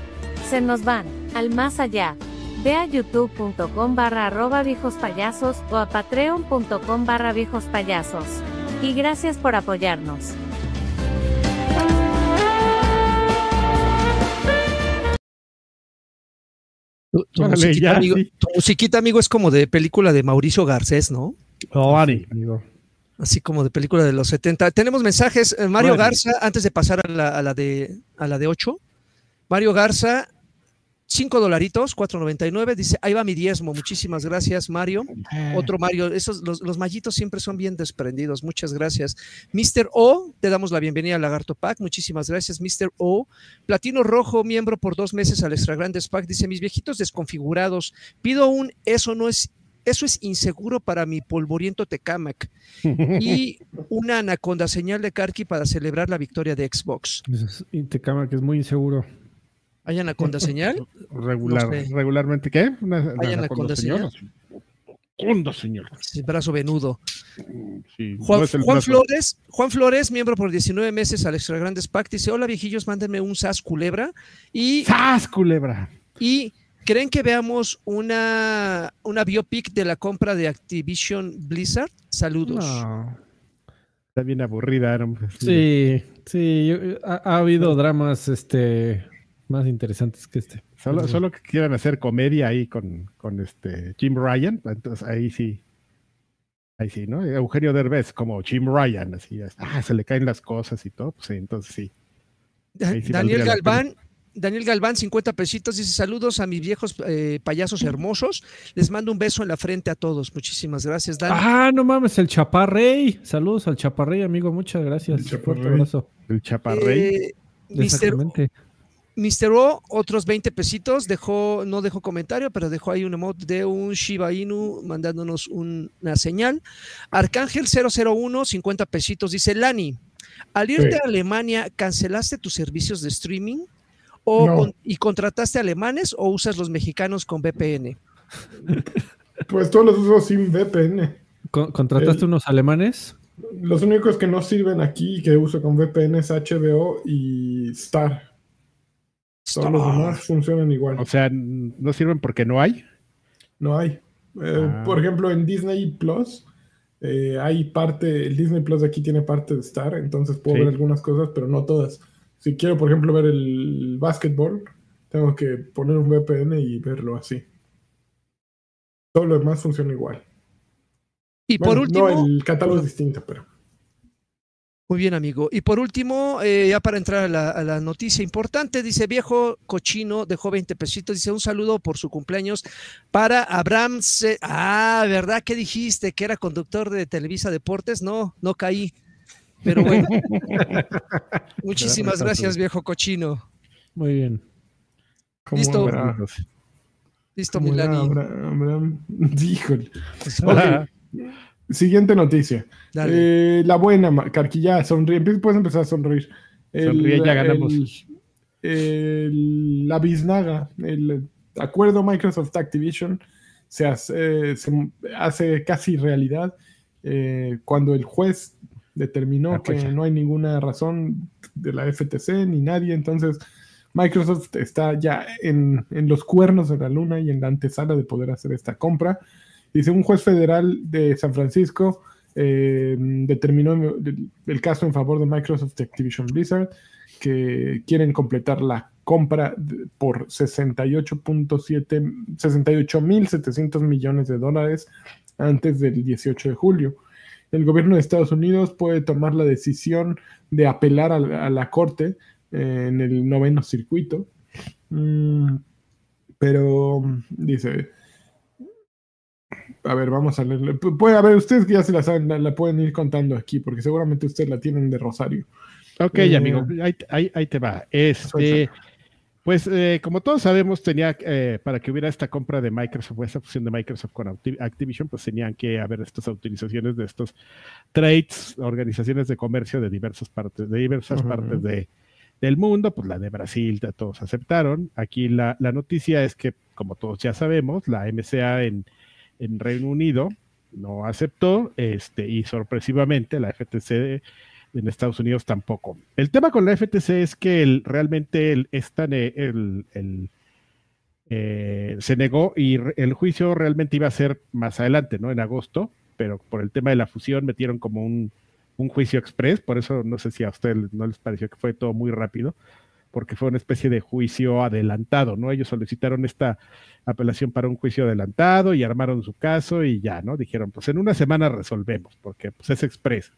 Se nos van, al más allá. Ve a youtube.com barra arroba payasos o a patreon.com barra payasos. Y gracias por apoyarnos. Tu, Órale, musiquita, ya, amigo, sí. tu musiquita, amigo, es como de película de Mauricio Garcés, ¿no? Oh, Ani. Amigo. Así como de película de los 70. Tenemos mensajes. eh, Mario. Garza, antes de pasar a la, a la de a la de 8. Mario Garza, 5 dolaritos, 4.99. Dice, ahí va mi diezmo. Muchísimas gracias, Mario. Otro Mario, esos, los, los mallitos siempre son bien desprendidos. Muchas gracias. Mr. O, te damos la bienvenida al Lagarto Pack. Muchísimas gracias, Mr. O. Platino Rojo, miembro por dos meses al Extra Grandes Pack. Dice, mis viejitos desconfigurados, pido un eso no es. Eso es inseguro para mi polvoriento Tecamac y una anaconda señal de Karki para celebrar la victoria de Xbox. Y te cama que es muy inseguro. ¿Hay anaconda señal? Regular, No sé. regularmente, ¿qué? Una, una ¿Hay anaconda señal? Anaconda. Sí, brazo venudo. Sí, Juan, no. Flores, Juan Flores, miembro por 19 meses al Extra Grandes Pack, dice: Hola viejillos, mándenme un SAS culebra. Y, ¡Sas, culebra! y ¿creen que veamos una, una biopic de la compra de Activision Blizzard? Saludos. No. Está bien aburrida. ¿no? Sí, sí, ha, ha habido dramas este, más interesantes que este. Solo, solo que quieran hacer comedia ahí con, con este Jim Ryan, entonces ahí sí. Ahí sí, ¿no? Eugenio Derbez como Jim Ryan, así, ah, se le caen las cosas y todo, pues sí, entonces sí. Daniel Galván. Daniel Galván, 50 pesitos, dice saludos a mis viejos eh, payasos hermosos. Les mando un beso en la frente a todos. Muchísimas gracias, Dani. Ah, no mames, el Chaparrey. Saludos al Chaparrey, amigo. Muchas gracias. El Fuerte Chaparrey. abrazo. El chaparrey. Eh. Mr. O, otros 20 pesitos, dejó, no dejó comentario, pero dejó ahí un emote de un Shiba Inu mandándonos un- una señal. Arcángel 001, 50 pesitos, dice Lani, al irte Sí. a Alemania, ¿cancelaste tus servicios de streaming? O No. con- ¿Y contrataste alemanes o usas los mexicanos con VPN? Pues todos los uso sin VPN. Con- ¿Contrataste El- unos alemanes? Los únicos que no sirven aquí y que uso con VPN es HBO y Star. Todos los demás funcionan igual. O sea, no sirven porque no hay. No hay. Eh, Ah. Por ejemplo, en Disney Plus eh, hay parte, el Disney Plus de aquí tiene parte de Star, entonces puedo Sí. ver algunas cosas, pero no todas. Si quiero, por ejemplo, ver el básquetbol, tengo que poner un VPN y verlo así. Todo lo demás funciona igual. Y por último, No, el catálogo es distinto, pero. Muy bien, amigo. Y por último, eh, ya para entrar a la, a la noticia importante, dice viejo cochino, dejó 20 pesitos, dice un saludo por su cumpleaños para Abraham. Ce- Ah, ¿verdad? ¿Qué dijiste? ¿Que era conductor de Televisa Deportes? No, no caí. Pero bueno, muchísimas gracias, viejo cochino. Muy bien. ¿cómo Listo. habrá- Listo, Milani. Abra- Abraham? Híjole. Hola. Siguiente noticia. Eh, la buena, Carquilla, sonríe. Puedes empezar a sonreír. Sonríe, ya ganamos. el- el- la biznaga, el acuerdo Microsoft Activision se hace, eh, se hace casi realidad eh, cuando el juez determinó que no hay ninguna razón de la FTC ni nadie, entonces Microsoft está ya en, en los cuernos de la luna y en la antesala de poder hacer esta compra. Dice un juez federal de San Francisco eh, determinó el, caso en favor de Microsoft Activision Blizzard que quieren completar la compra por 68.7 68.700 millones de dólares antes del 18 de julio. El gobierno de Estados Unidos puede tomar la decisión de apelar a la, a la corte eh, en el noveno circuito. Mm, pero dice, a ver, vamos a leerle. Pu- Puede haber, ustedes que ya se la saben, la, la pueden ir contando aquí, porque seguramente ustedes la tienen de Rosario. Ok, Eh, amigo, ahí, ahí- ahí te va. Este, pues eh, como todos sabemos, tenía eh, para que hubiera esta compra de Microsoft, o esta fusión de Microsoft con Acti- Activision, pues tenían que haber estas autorizaciones de estos trades, organizaciones de comercio de diversas partes, de diversas partes de, del mundo, pues la de Brasil, todos aceptaron. Aquí la, la noticia es que, como todos ya sabemos, la MCA en, en Reino Unido no aceptó, este, y sorpresivamente la FTC en Estados Unidos tampoco. El tema con la FTC es que el- realmente el, esta ne- el- el, eh, se negó y el juicio realmente iba a ser más adelante, ¿no? En agosto, pero por el tema de la fusión metieron como un, un juicio express, por eso no sé si a ustedes no les pareció que fue todo muy rápido, porque fue una especie de juicio adelantado, ¿no? Ellos solicitaron esta apelación para un juicio adelantado y armaron su caso y ya, ¿no? Dijeron, pues en una semana resolvemos, porque pues es express.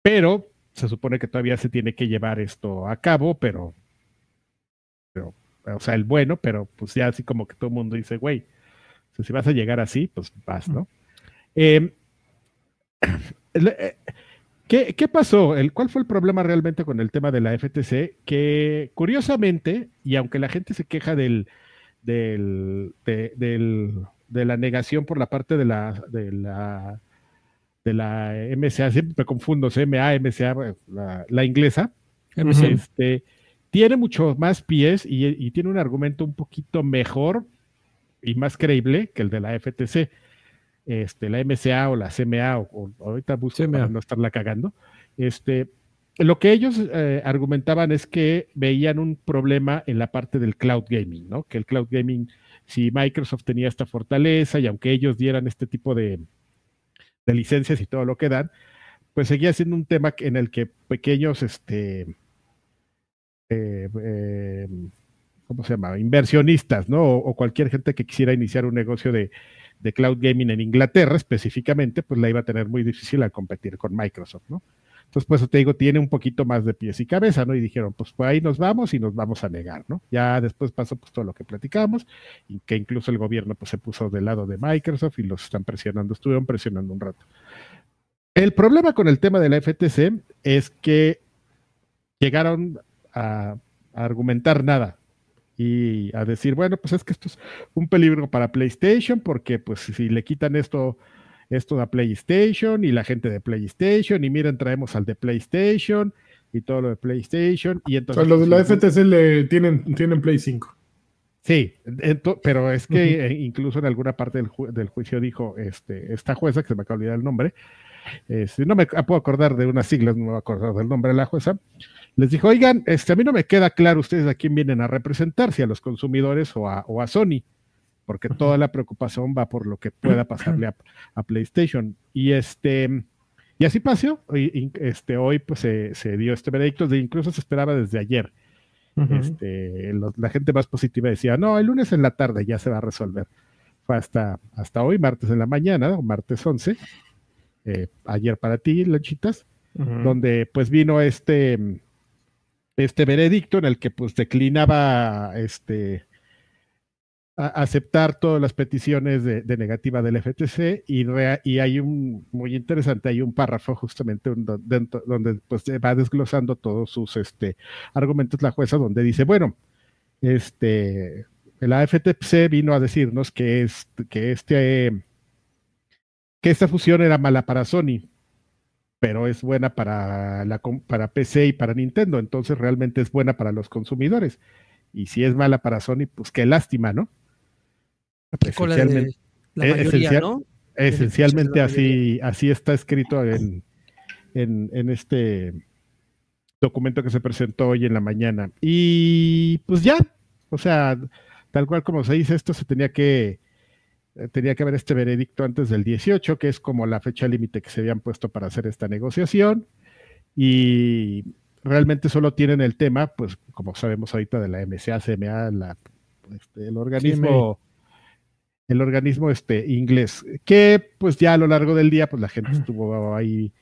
Pero se supone que todavía se tiene que llevar esto a cabo, pero, pero o sea, el bueno, pero pues ya así como que todo el mundo dice, güey, si vas a llegar así, pues vas, ¿no? Eh, ¿Qué, qué pasó? El, ¿Cuál fue el problema realmente con el tema de la FTC? Que curiosamente, y aunque la gente se queja del, del, de, del- de la negación por la parte de la, de la, de la MCA, siempre me confundo, CMA, MCA, la, la inglesa, este, tiene mucho más pies y, y tiene un argumento un poquito mejor y más creíble que el de la FTC. Este, la MCA o la CMA, o, o- ahorita busco CMA. para no estarla cagando. Este, lo que ellos eh, argumentaban es que veían un problema en la parte del cloud gaming, ¿no? Que el cloud gaming, si Microsoft tenía esta fortaleza y aunque ellos dieran este tipo de, de licencias y todo lo que dan, pues seguía siendo un tema en el que pequeños, este, eh, eh, ¿cómo se llama? Inversionistas, ¿no? O, o cualquier gente que quisiera iniciar un negocio de, de cloud gaming en Inglaterra específicamente, pues la iba a tener muy difícil al competir con Microsoft, ¿no? Entonces, pues te digo, tiene un poquito más de pies y cabeza, ¿no? Y dijeron, pues, pues ahí nos vamos y nos vamos a negar, ¿no? Ya después pasó pues todo lo que platicamos, y que incluso el gobierno pues se puso del lado de Microsoft y los están presionando, estuvieron presionando un rato. El problema con el tema de la FTC es que llegaron a argumentar nada y a decir, bueno, pues es que esto es un peligro para PlayStation porque pues si le quitan esto esto a PlayStation y la gente de PlayStation y miren traemos al de PlayStation y todo lo de PlayStation y O entonces sea, los de la FTC le tienen, tienen Play 5. Sí, pero es que incluso en alguna parte del, ju- del juicio dijo este, esta jueza, que se me acaba de olvidar el nombre, este, no me puedo acordar de unas siglas, no me voy a acordar del nombre de la jueza, les dijo, oigan, este, a mí no me queda claro ustedes a quién vienen a representar, si a los consumidores o a, o a Sony. porque toda la preocupación va por lo que pueda pasarle a, PlayStation. Y este y así pasó. Y, este, hoy pues se, dio este veredicto, de, incluso se esperaba desde ayer. este, la gente más positiva decía, no, el lunes en la tarde ya se va a resolver. Fue hasta, hasta hoy, martes en la mañana, o martes 11, eh, ayer para ti, Lanchitas, donde pues vino este, este veredicto en el que pues declinaba este, aceptar todas las peticiones de, negativa del FTC y, y, hay un muy interesante, hay un párrafo justamente donde, pues, va desglosando todos sus este, argumentos la jueza donde dice, bueno, este, la FTC vino a decirnos que, es, que, este, que esta fusión era mala para Sony, pero es buena para, la, para PC y para Nintendo, entonces realmente es buena para los consumidores. Y si es mala para Sony, pues qué lástima, ¿no? Esencialmente, así, así está escrito en, en, este documento que se presentó hoy en la mañana. Y pues ya, o sea, tal cual como se dice, esto se tenía que eh, tenía que haber este veredicto antes del 18, que es como la fecha límite que se habían puesto para hacer esta negociación. Y realmente solo tienen el tema, pues como sabemos ahorita de la MCA, CMA, la, este, el organismo el organismo este, inglés, que pues ya a lo largo del día, pues la gente estuvo ahí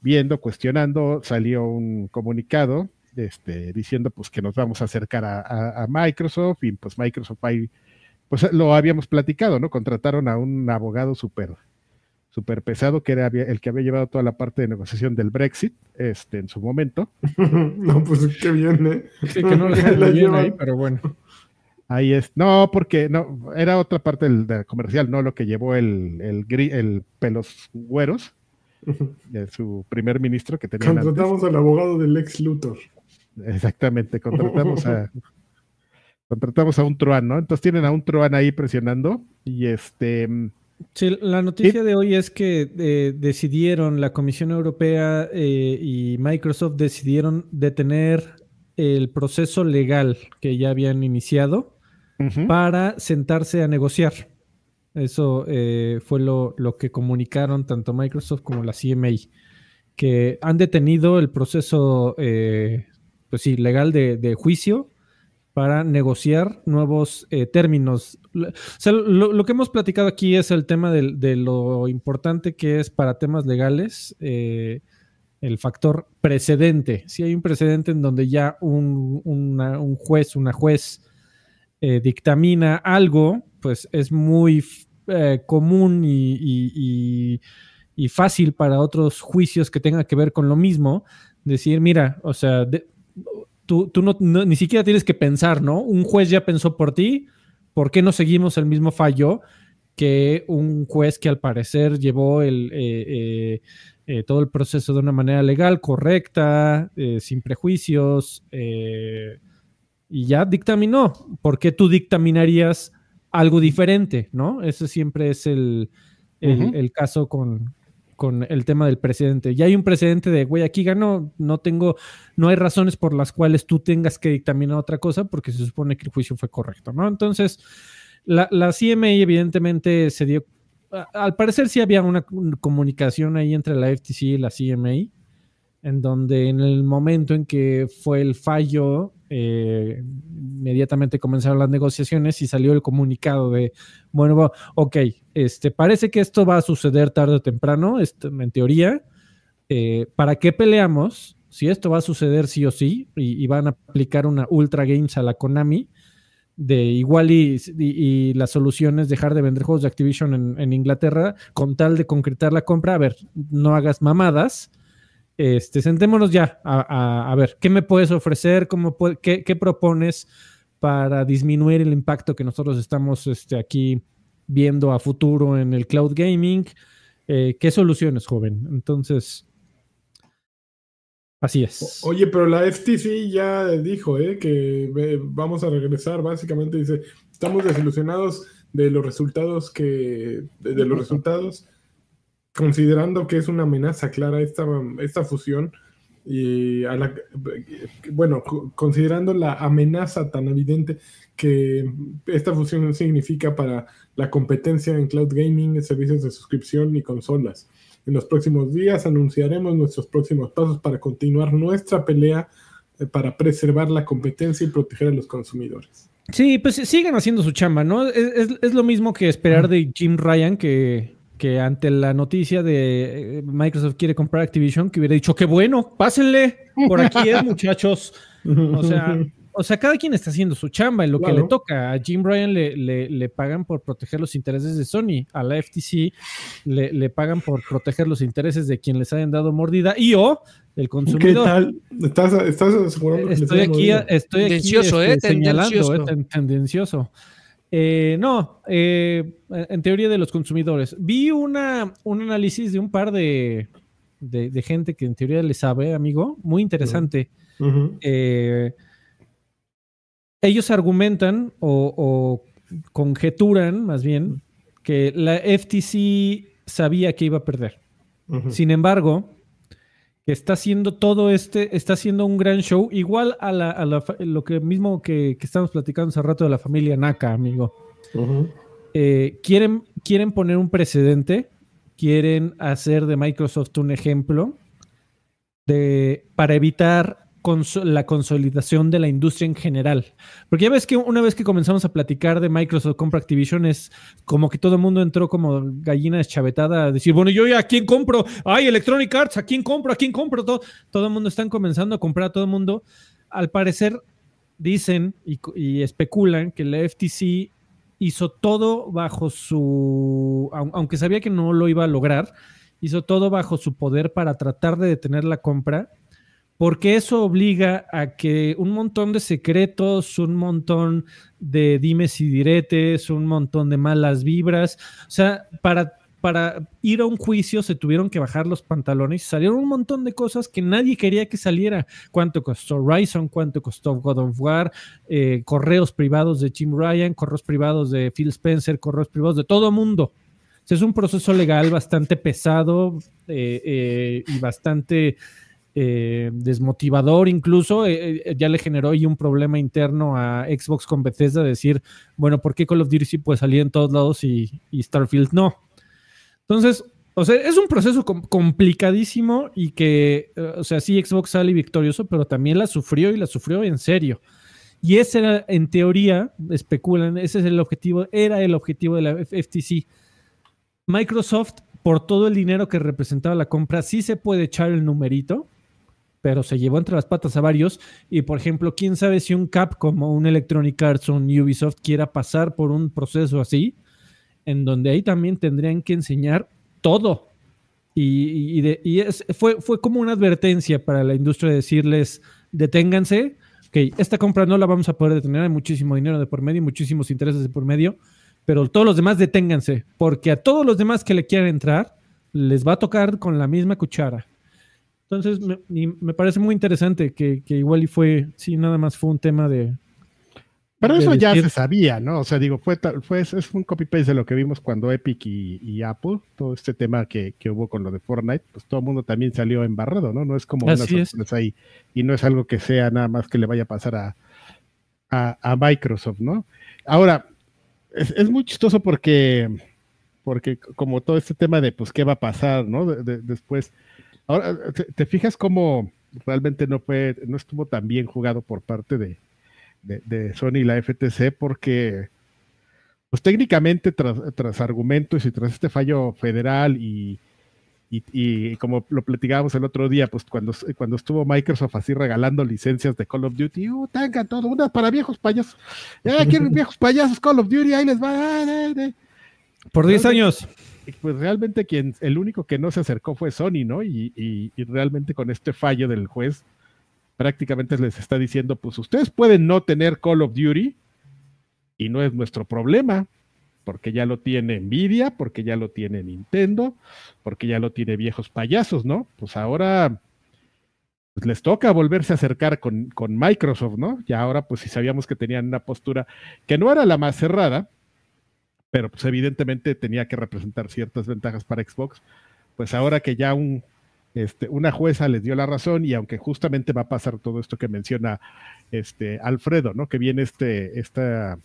viendo, cuestionando, salió un comunicado este, diciendo pues que nos vamos a acercar a, Microsoft y pues Microsoft ahí, pues lo habíamos platicado, ¿no? Contrataron a un abogado súper súper pesado, que era el que había llevado toda la parte de negociación del Brexit este, en su momento. no, pues qué bien, ¿eh? Sí, que no la bien ahí, pero bueno. Ahí es. No, porque no, era otra parte del, comercial, no lo que llevó el, el, el pelos güeros, de su primer ministro que tenía. Contratamos al abogado del ex Luthor. Exactamente, contratamos a. contratamos a un Truan, ¿no? Entonces tienen a un Truan ahí presionando y este. Sí, la noticia de hoy es que eh, decidieron, la Comisión Europea eh, y Microsoft decidieron detener el proceso legal que ya habían iniciado para sentarse a negociar. Eso eh, fue lo, que comunicaron tanto Microsoft como la CMA, que han detenido el proceso, eh, pues sí, legal de, juicio para negociar nuevos eh, términos. lo, que hemos platicado aquí es el tema de, lo importante que es para temas legales el factor precedente. Si hay un precedente en donde ya un, juez, una juez eh, dictamina algo, pues es muy eh, común y, fácil para otros juicios que tengan que ver con lo mismo, decir, mira, o sea, tú, no, ni siquiera tienes que pensar, ¿no? Un juez ya pensó por ti, ¿por qué no seguimos el mismo fallo que un juez que al parecer llevó el, eh, todo el proceso de una manera legal, correcta, sin prejuicios? y ya dictaminó. ¿Por qué tú dictaminarías algo diferente? ¿No? Ese siempre es el, el, caso con, con, el tema del presidente. Ya hay un precedente de, güey, aquí ganó, no tengo, no hay razones por las cuales tú tengas que dictaminar otra cosa porque se supone que el juicio fue correcto, ¿no? Entonces, la, la CMA evidentemente se dio, al parecer sí había una comunicación ahí entre la FTC y la CMA, en donde en el momento en que fue el fallo, eh, inmediatamente comenzaron las negociaciones y salió el comunicado de, bueno, ok, este, parece que esto va a suceder tarde o temprano, en teoría, eh, ¿para qué peleamos? Si esto va a suceder sí o sí, y, van a aplicar una Ultra Games a la Konami, de igual y, la solución es dejar de vender juegos de Activision en, en Inglaterra con tal de concretar la compra, a ver, no hagas mamadas, este, sentémonos ya a, ver, ¿qué me puedes ofrecer? ¿Cómo qué, propones para disminuir el impacto que nosotros estamos este, aquí viendo a futuro en el cloud gaming? Eh, ¿Qué soluciones, joven? Entonces, así es. Oye, pero la FTC ya dijo ¿eh? que vamos a regresar, básicamente dice, estamos desilusionados de los resultados que, de los resultados considerando que es una amenaza clara esta, esta fusión, y a la, bueno, considerando la amenaza tan evidente que esta fusión significa para la competencia en cloud gaming, servicios de suscripción y consolas. En los próximos días anunciaremos nuestros próximos pasos para continuar nuestra pelea eh, para preservar la competencia y proteger a los consumidores. Sí, pues sigan haciendo su chamba, ¿no? Es, es lo mismo que esperar de Jim Ryan, que que ante la noticia de eh, Microsoft quiere comprar Activision, que hubiera dicho, qué bueno, pásenle, por aquí es, muchachos. O sea, o sea, cada quien está haciendo su chamba en lo que le toca. A Jim Bryan le, le, pagan por proteger los intereses de Sony, a la FTC le, le, pagan por proteger los intereses de quien les hayan dado mordida y o el consumidor. ¿Qué tal? ¿Estás, estás asegurando estoy aquí, estoy aquí tendencioso, este, eh, señalando, eh, tendencioso. Eh, no, eh, en teoría de los consumidores. Vi una, un análisis de un par de, de, gente que en teoría le sabe, amigo, muy interesante. Eh, ellos argumentan o, conjeturan, más bien, que la FTC sabía que iba a perder. Sin embargo, que está haciendo todo este, está haciendo un gran show, igual a, lo que mismo que, estamos platicando hace rato de la familia Naka, amigo. Eh, quieren, quieren poner un precedente, quieren hacer de Microsoft un ejemplo de, para evitar la consolidación de la industria en general. Porque ya ves que una vez que comenzamos a platicar de Microsoft compra Activision es como que todo el mundo entró como gallina deschavetada a decir, bueno, yo a quién compro, ay, Electronic Arts, a quién compro, a quién compro, todo, todo el mundo están comenzando a comprar a todo el mundo. Al parecer dicen y especulan que la FTC hizo todo bajo su, aunque sabía que no lo iba a lograr, hizo todo bajo su poder para tratar de detener la compra porque eso obliga a que un montón de secretos, un montón de dimes y diretes, un montón de malas vibras, o sea, para, para ir a un juicio se tuvieron que bajar los pantalones y salieron un montón de cosas que nadie quería que saliera. ¿Cuánto costó Ryzen? ¿Cuánto costó God of War? Eh, correos privados de Jim Ryan, correos privados de Phil Spencer, correos privados de todo mundo. es un proceso legal bastante pesado eh, eh, y bastante eh, desmotivador incluso, eh, eh, ya le generó ahí un problema interno a Xbox con Bethesda, decir, bueno, ¿por qué Call of Duty sí puede salir en todos lados y, Starfield no? Entonces, o sea, es un proceso complicadísimo y que, o sea, sí, Xbox sale victorioso, pero también la sufrió y la sufrió en serio. Y ese era, en teoría, especulan, ese es el objetivo, era el objetivo de la FTC. Microsoft, por todo el dinero que representaba la compra, sí se puede echar el numerito, pero se llevó entre las patas a varios. Y por ejemplo, quién sabe si un Cap como un Electronic Arts o un Ubisoft quiera pasar por un proceso así, en donde ahí también tendrían que enseñar todo. Y, fue, fue como una advertencia para la industria de decirles, deténganse, que esta compra no la vamos a poder detener, hay muchísimo dinero de por medio, muchísimos intereses de por medio, pero todos los demás deténganse, porque a todos los demás que le quieran entrar, les va a tocar con la misma cuchara. Entonces, me, parece muy interesante que, igual y fue, sí, nada más fue un tema de... Pero eso ya se sabía, ¿no? O sea, digo, fue, fue es un copy-paste de lo que vimos cuando Epic y, Apple, todo este tema que, hubo con lo de Fortnite, pues todo el mundo también salió embarrado, ¿no? No es como una sorpresa ahí, y no es algo que sea nada más que le vaya a pasar a, a, Microsoft, ¿no? Ahora, es, muy chistoso porque, porque como todo este tema de, pues, qué va a pasar, ¿no? después Ahora, ¿te, fijas cómo realmente no fue, no estuvo tan bien jugado por parte de, Sony y la FTC? Porque, pues técnicamente, tras, argumentos y tras este fallo federal y, como lo platicábamos el otro día, pues cuando, cuando estuvo Microsoft así regalando licencias de Call of Duty, uh, tengan todo, una para viejos payasos. Ya quieren viejos payasos Call of Duty, ahí les va. Por 10 años pues realmente quien, el único que no se acercó fue Sony, ¿no? Y, realmente con este fallo del juez, prácticamente les está diciendo, pues ustedes pueden no tener Call of Duty y no es nuestro problema, porque ya lo tiene Nvidia, porque ya lo tiene Nintendo, porque ya lo tiene viejos payasos, ¿no? Pues ahora pues les toca volverse a acercar con, con Microsoft, ¿no? Y ahora, pues si sabíamos que tenían una postura que no era la más cerrada, pero pues evidentemente tenía que representar ciertas ventajas para Xbox. Pues ahora que ya un, este, una jueza les dio la razón y aunque justamente va a pasar todo esto que menciona este, Alfredo, ¿no? Que viene este, esta,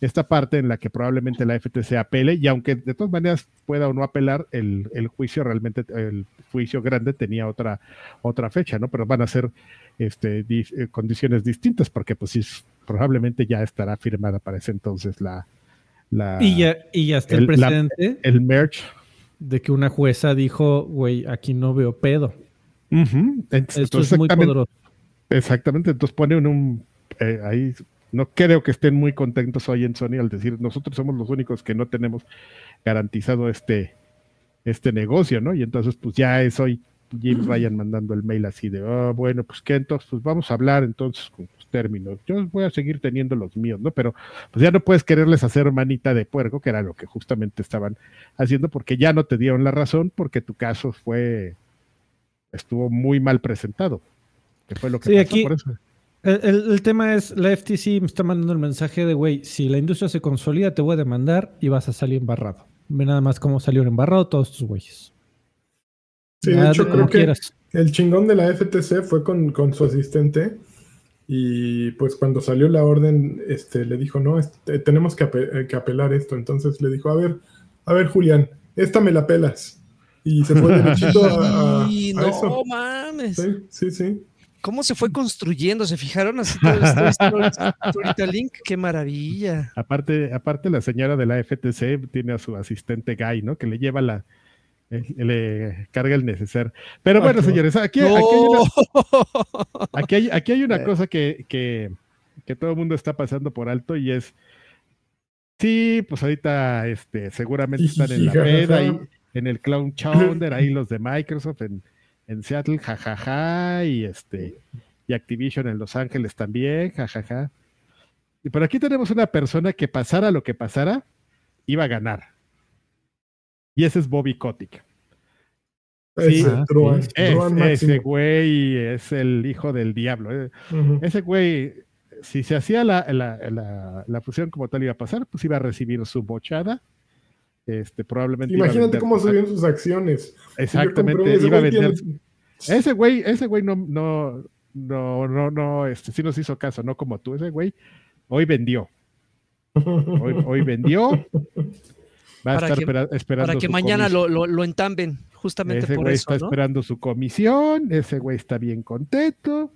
esta parte en la que probablemente la FTC apele y aunque de todas maneras pueda o no apelar, el, el juicio realmente, el juicio grande tenía otra, otra fecha, ¿no? Pero van a ser este, eh, condiciones distintas porque pues sí, probablemente ya estará firmada para ese entonces la... la Y ya, y ya está el, el- la- el merge. de que una jueza dijo, güey, aquí no veo pedo. Entonces, Esto es muy poderoso. Exactamente, entonces ponen un eh, ahí no creo que estén muy contentos hoy en Sony al decir nosotros somos los únicos que no tenemos garantizado este este negocio, ¿no? Y entonces pues ya es hoy Jim Ryan mandando el mail así de, oh, bueno, pues qué entonces, pues vamos a hablar entonces con términos. Yo voy a seguir teniendo los míos, ¿no? Pero pues ya no puedes quererles hacer manita de puerco, que era lo que justamente estaban haciendo, porque ya no te dieron la razón, porque tu caso fue, estuvo muy mal presentado. Que fue lo que Sí, pasó aquí- por eso. El, el- el tema es, la FTC me está mandando el mensaje de, güey, si la industria se consolida, te voy a demandar y vas a salir embarrado. Ve nada más cómo salieron embarrados todos tus güeyes. Sí, de hecho, creo que quieras. el chingón de la FTC fue con, con su asistente. Y pues cuando salió la orden, este, le dijo, no, este, tenemos que, ape- eh, que apelar esto. Entonces le dijo, a ver, a ver, Julián, esta me la pelas. Y se fue derechito a, a- Y a no eso. mames. Sí, sí, sí. ¿Cómo se fue construyendo? ¿Se fijaron así todo esto? Storytelling? ¡Qué maravilla! Aparte, aparte la señora de la FTC tiene a su asistente Guy, ¿no? Que le lleva la, le carga el neceser. Pero bueno, señores, aquí, aquí hay una, aquí hay, aquí hay Eh. una cosa que, que, que todo el mundo está pasando por alto y es, sí, pues ahorita este, seguramente están en la peda, ahí, en el Clown Chowder, ahí los de Microsoft en, en Seattle, jajaja, y este, y Activision en Los Ángeles también, jajaja. Y por aquí tenemos una persona que pasara lo que pasara, iba a ganar. Y ese es Bobby Kotick. Sí, Ese. Es- ese güey es el hijo del diablo. eh. Ese güey, si se hacía la, la, la- la fusión como tal iba a pasar, pues iba a recibir su bochada. Este, probablemente. Imagínate cómo subieron sus acciones. Exactamente, iba a vender. Ese güey, ese güey no, no, no, no, no, este, sí nos hizo caso, no como tú. Ese güey hoy vendió. Hoy, hoy vendió. Va a Para estar que- espera- esperando. Para que su mañana lo, lo, lo entamben, justamente Ese por güey eso, está ¿no? esperando su comisión, ese güey está bien contento,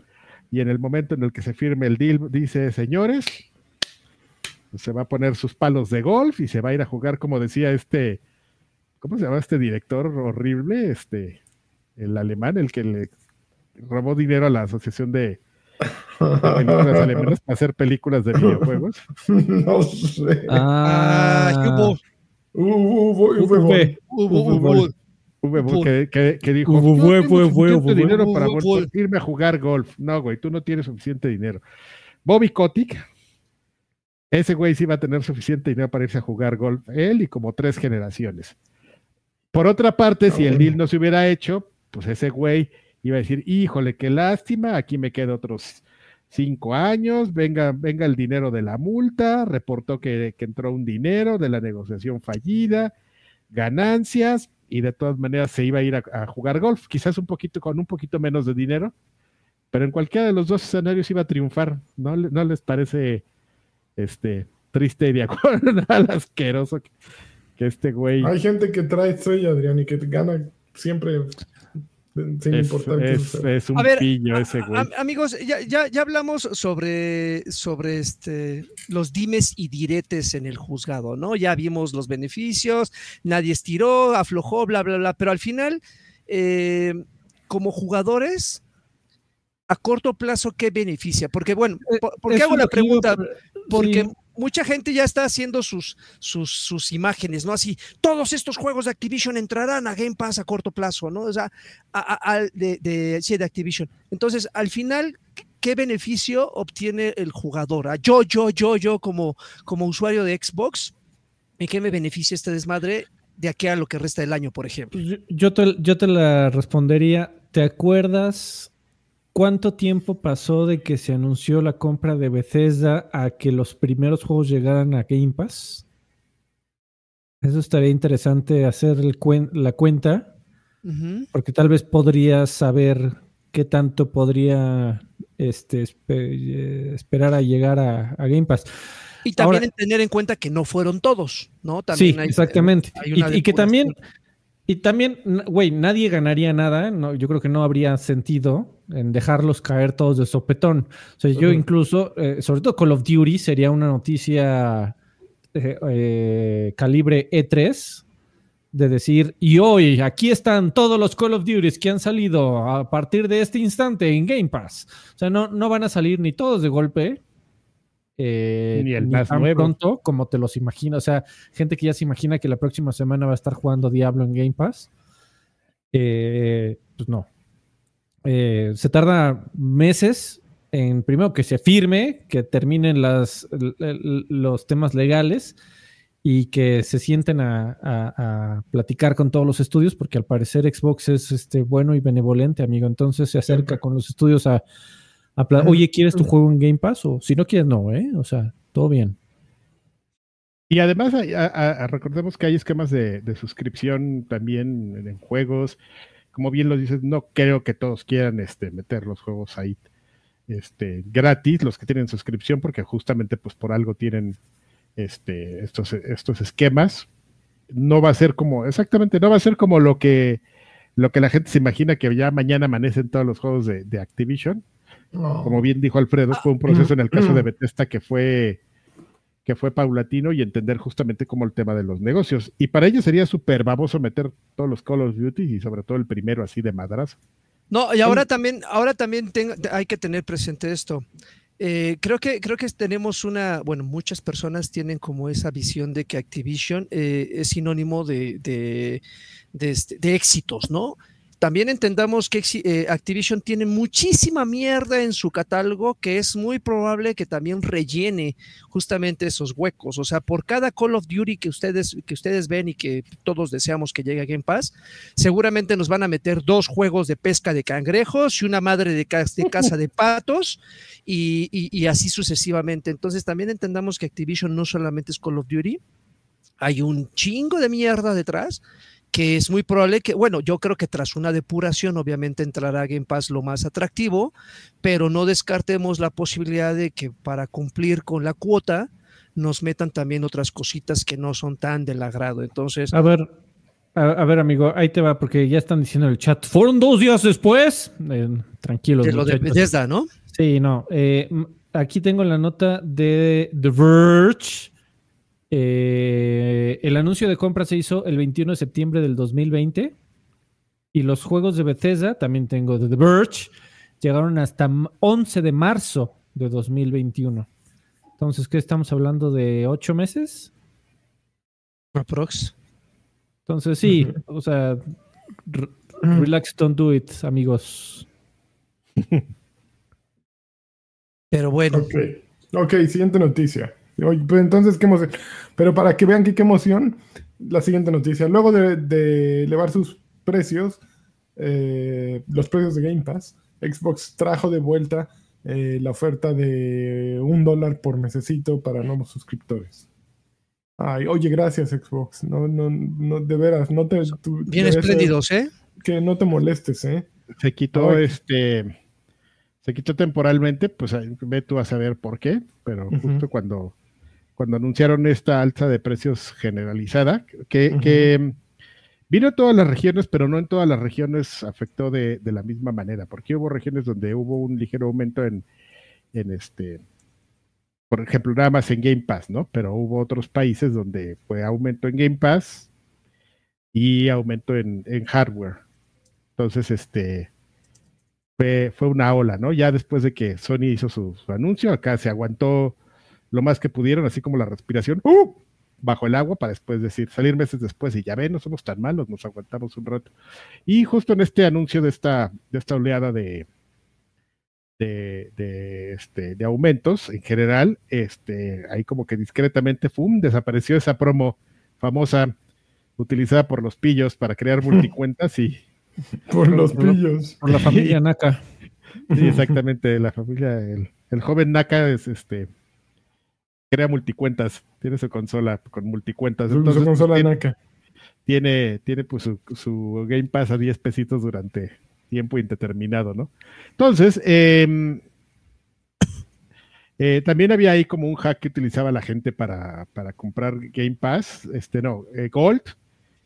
y en el momento en el que se firme el deal, dice, señores, pues se va a poner sus palos de golf y se va a ir a jugar, como decía este, ¿cómo se llama este director horrible? Este, el alemán, el que le robó dinero a la asociación de, de películas alemanas para hacer películas de videojuegos. no sé. Ah, Ah, que, dijo, Hubo, "Yo fue, tengo fue, fue, suficiente hubo, dinero para irme a jugar golf. No, güey, tú no tienes suficiente dinero. Bobby Kotick, ese güey sí va a tener suficiente dinero para irse a jugar golf, él y como tres generaciones. Por otra parte, si el deal no se hubiera hecho, pues ese güey iba a decir, híjole, qué lástima, aquí me quedo otros cinco años, venga, venga el dinero de la multa, reportó que, que entró un dinero de la negociación fallida, ganancias, y de todas maneras se iba a ir a, jugar golf, quizás un poquito con un poquito menos de dinero, pero en cualquiera de los dos escenarios iba a triunfar. ¿No, no les parece este triste de acuerdo al asqueroso que, que este güey Hay gente que trae estrella, Adrián, y que gana siempre sin es, es- es un A ver, pillo ese güey? a- amigos, ya, ya, ya hablamos sobre, sobre este, los dimes y diretes en el juzgado, ¿no? Ya vimos los beneficios, nadie estiró, aflojó, bla, bla, bla, pero al final, eh, como jugadores, a corto plazo, ¿qué beneficia? Porque, bueno, ¿por, por qué hago la pregunta? por- Porque sí. Mucha gente ya está haciendo sus, sus, sus imágenes, ¿no? Así, todos estos juegos de Activision entrarán a Game Pass a corto plazo, ¿no? O sea, a- a- de, sí, de Activision. Entonces, al final, ¿qué beneficio obtiene el jugador? Ah, Yo, yo, yo, yo como, como usuario de Xbox, ¿en qué me beneficia este desmadre de aquí a lo que resta del año, por ejemplo? Yo, yo te, yo te la respondería. ¿Te acuerdas cuánto tiempo pasó de que se anunció la compra de Bethesda a que los primeros juegos llegaran a Game Pass? Eso estaría interesante hacer el cuen- la cuenta. Porque tal vez podrías saber qué tanto podría este, espe- eh, esperar a llegar a, a Game Pass. Y también Ahora- tener en cuenta que no fueron todos, ¿no? Sí, También hay- exactamente. hay Y, que también, y también, güey, nadie ganaría nada. No, yo creo que no habría sentido en dejarlos caer todos de sopetón. O sea, yo incluso, eh, sobre todo Call of Duty, sería una noticia eh, eh, calibre E3 de decir, y hoy aquí están todos los Call of Duty que han salido a partir de este instante en Game Pass. O sea, no, no van a salir ni todos de golpe. Eh, Ni el más tan nuevo. pronto como te los imaginas. O sea, gente que ya se imagina que la próxima semana va a estar jugando Diablo en Game Pass. Eh, pues no. Eh, se tarda meses en primero que se firme, que terminen las, los temas legales y que se sienten a, a- a platicar con todos los estudios, porque al parecer Xbox es este, bueno y benevolente, amigo. Entonces se acerca con los estudios a, oye, ¿quieres tu juego en Game Pass? O si no quieres, no, ¿eh? O sea, todo bien. Y además, hay- a- a- a- recordemos que hay esquemas de, de suscripción también en, en juegos. Como bien lo dices, no creo que todos quieran este, meter los juegos ahí este, gratis, los que tienen suscripción, porque justamente pues por algo tienen este, estos, estos esquemas. No va a ser como, exactamente, no va a ser como lo que, lo que la gente se imagina que ya mañana amanecen todos los juegos de, de Activision. No. Como bien dijo Alfredo, fue un proceso en el caso de Bethesda que fue que fue paulatino y entender justamente como el tema de los negocios. Y para ellos sería súper baboso meter todos los Call of Duty y sobre todo el primero así de madras. No, y ahora también, ahora también hay que tener presente esto. Eh, creo que creo que tenemos una, bueno, muchas personas tienen como esa visión de que Activision eh, es sinónimo de, de, de este- de éxitos, ¿no? También entendamos que eh, Activision tiene muchísima mierda en su catálogo que es muy probable que también rellene justamente esos huecos. O sea, por cada Call of Duty que ustedes, que ustedes ven y que todos deseamos que llegue a Game Pass, seguramente nos van a meter dos juegos de pesca de cangrejos y una madre de, ca- de caza de patos y así sucesivamente. Entonces también entendamos que Activision no solamente es Call of Duty, hay un chingo de mierda detrás que es muy probable que, bueno, yo creo que tras una depuración obviamente entrará Game Pass lo más atractivo, pero no descartemos la posibilidad de que para cumplir con la cuota nos metan también otras cositas que no son tan del agrado. Entonces, A ver, a, a ver, amigo, ahí te va, porque ya están diciendo en el chat. Fueron dos días después. Eh, tranquilos, de lo de. Bethesda, ¿no? Sí, no. eh, aquí tengo la nota de The Verge. Eh, el anuncio de compra se hizo el 21 de septiembre del 2020 y los juegos de Bethesda, también tengo de The Verge, llegaron hasta m- 11 de marzo de 2021. Entonces, ¿qué estamos hablando de ocho meses? Aprox. Entonces, sí, o sea, relax, don't do it, amigos. Pero bueno, Ok, ok, siguiente noticia. Oye, pues entonces, ¿qué emoción? Pero para que vean que qué emoción, la siguiente noticia. Luego de, de elevar sus precios, eh, los precios de Game Pass, Xbox trajo de vuelta eh, la oferta de un dólar por mesecito para nuevos suscriptores. Ay, oye, gracias Xbox. No, no, no, de veras, no te... tú- bien espléndidos, ¿eh? Que no te molestes, ¿eh? Se quitó Ay. este, se quitó temporalmente, pues ve tú a saber por qué, pero justo cuando, cuando anunciaron esta alza de precios generalizada, que, que vino a todas las regiones, pero no en todas las regiones afectó de, de la misma manera, porque hubo regiones donde hubo un ligero aumento en, en este, por ejemplo, nada más en Game Pass, ¿no? Pero hubo otros países donde fue aumento en Game Pass y aumento en, en hardware. Entonces, este fue, fue una ola, ¿no? Ya después de que Sony hizo su, su anuncio, acá se aguantó lo más que pudieron, así como la respiración, ¡uh! bajo el agua, para después decir, salir meses después y ya ven, no somos tan malos, nos aguantamos un rato. Y justo en este anuncio de esta, de esta oleada de, de, de, este, de aumentos en general, este, ahí como que discretamente, ¡fum!, desapareció esa promo famosa utilizada por los pillos para crear multicuentas y Por los pillos. Por la familia Naka. Sí, exactamente. La familia, el, el joven Naka es este crea multicuentas, tiene su consola con multicuentas. Su- su Entonces, consola tiene, tiene, tiene pues su, su Game Pass a 10 pesitos durante tiempo indeterminado, ¿no? Entonces, em, eh, también había ahí como un hack que utilizaba la gente para, para comprar Game Pass, este no, eh, Gold,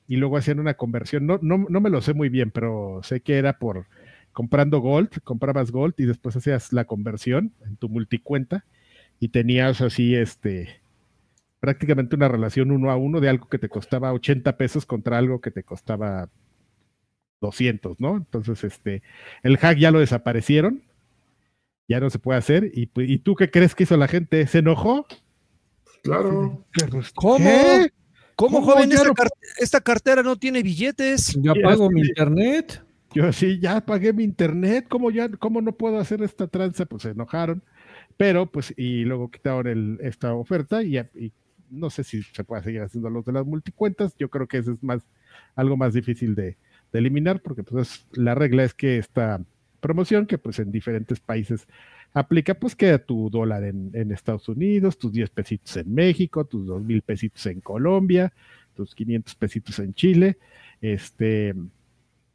y luego hacían una conversión. No, no, no me lo sé muy bien, pero sé que era por comprando Gold, comprabas Gold y después hacías la conversión en tu multicuenta y tenías así este prácticamente una relación uno a uno de algo que te costaba 80 pesos contra algo que te costaba 200, ¿no? Entonces, este, el hack ya lo desaparecieron, ya no se puede hacer. ¿Y, y tú qué crees que hizo la gente? ¿Se enojó? Claro. ¿Cómo? ¿Qué? ¿Cómo, ¿Cómo joven? Esta, car- esta cartera no tiene billetes. Yo Ya apago sé. mi internet. Yo sí, ya pagué mi internet, ¿cómo, ya, ¿cómo no puedo hacer esta tranza? Pues se enojaron, pero pues, y luego quitaron el, esta oferta y, no sé si se puede seguir haciendo los de las multicuentas, yo creo que eso es más, algo más difícil de, eliminar, porque pues es- la regla es que esta promoción, que pues en diferentes países aplica, pues queda tu dólar en, en Estados Unidos, tus 10 pesitos en México, tus 2 mil pesitos en Colombia, tus 500 pesitos en Chile, este,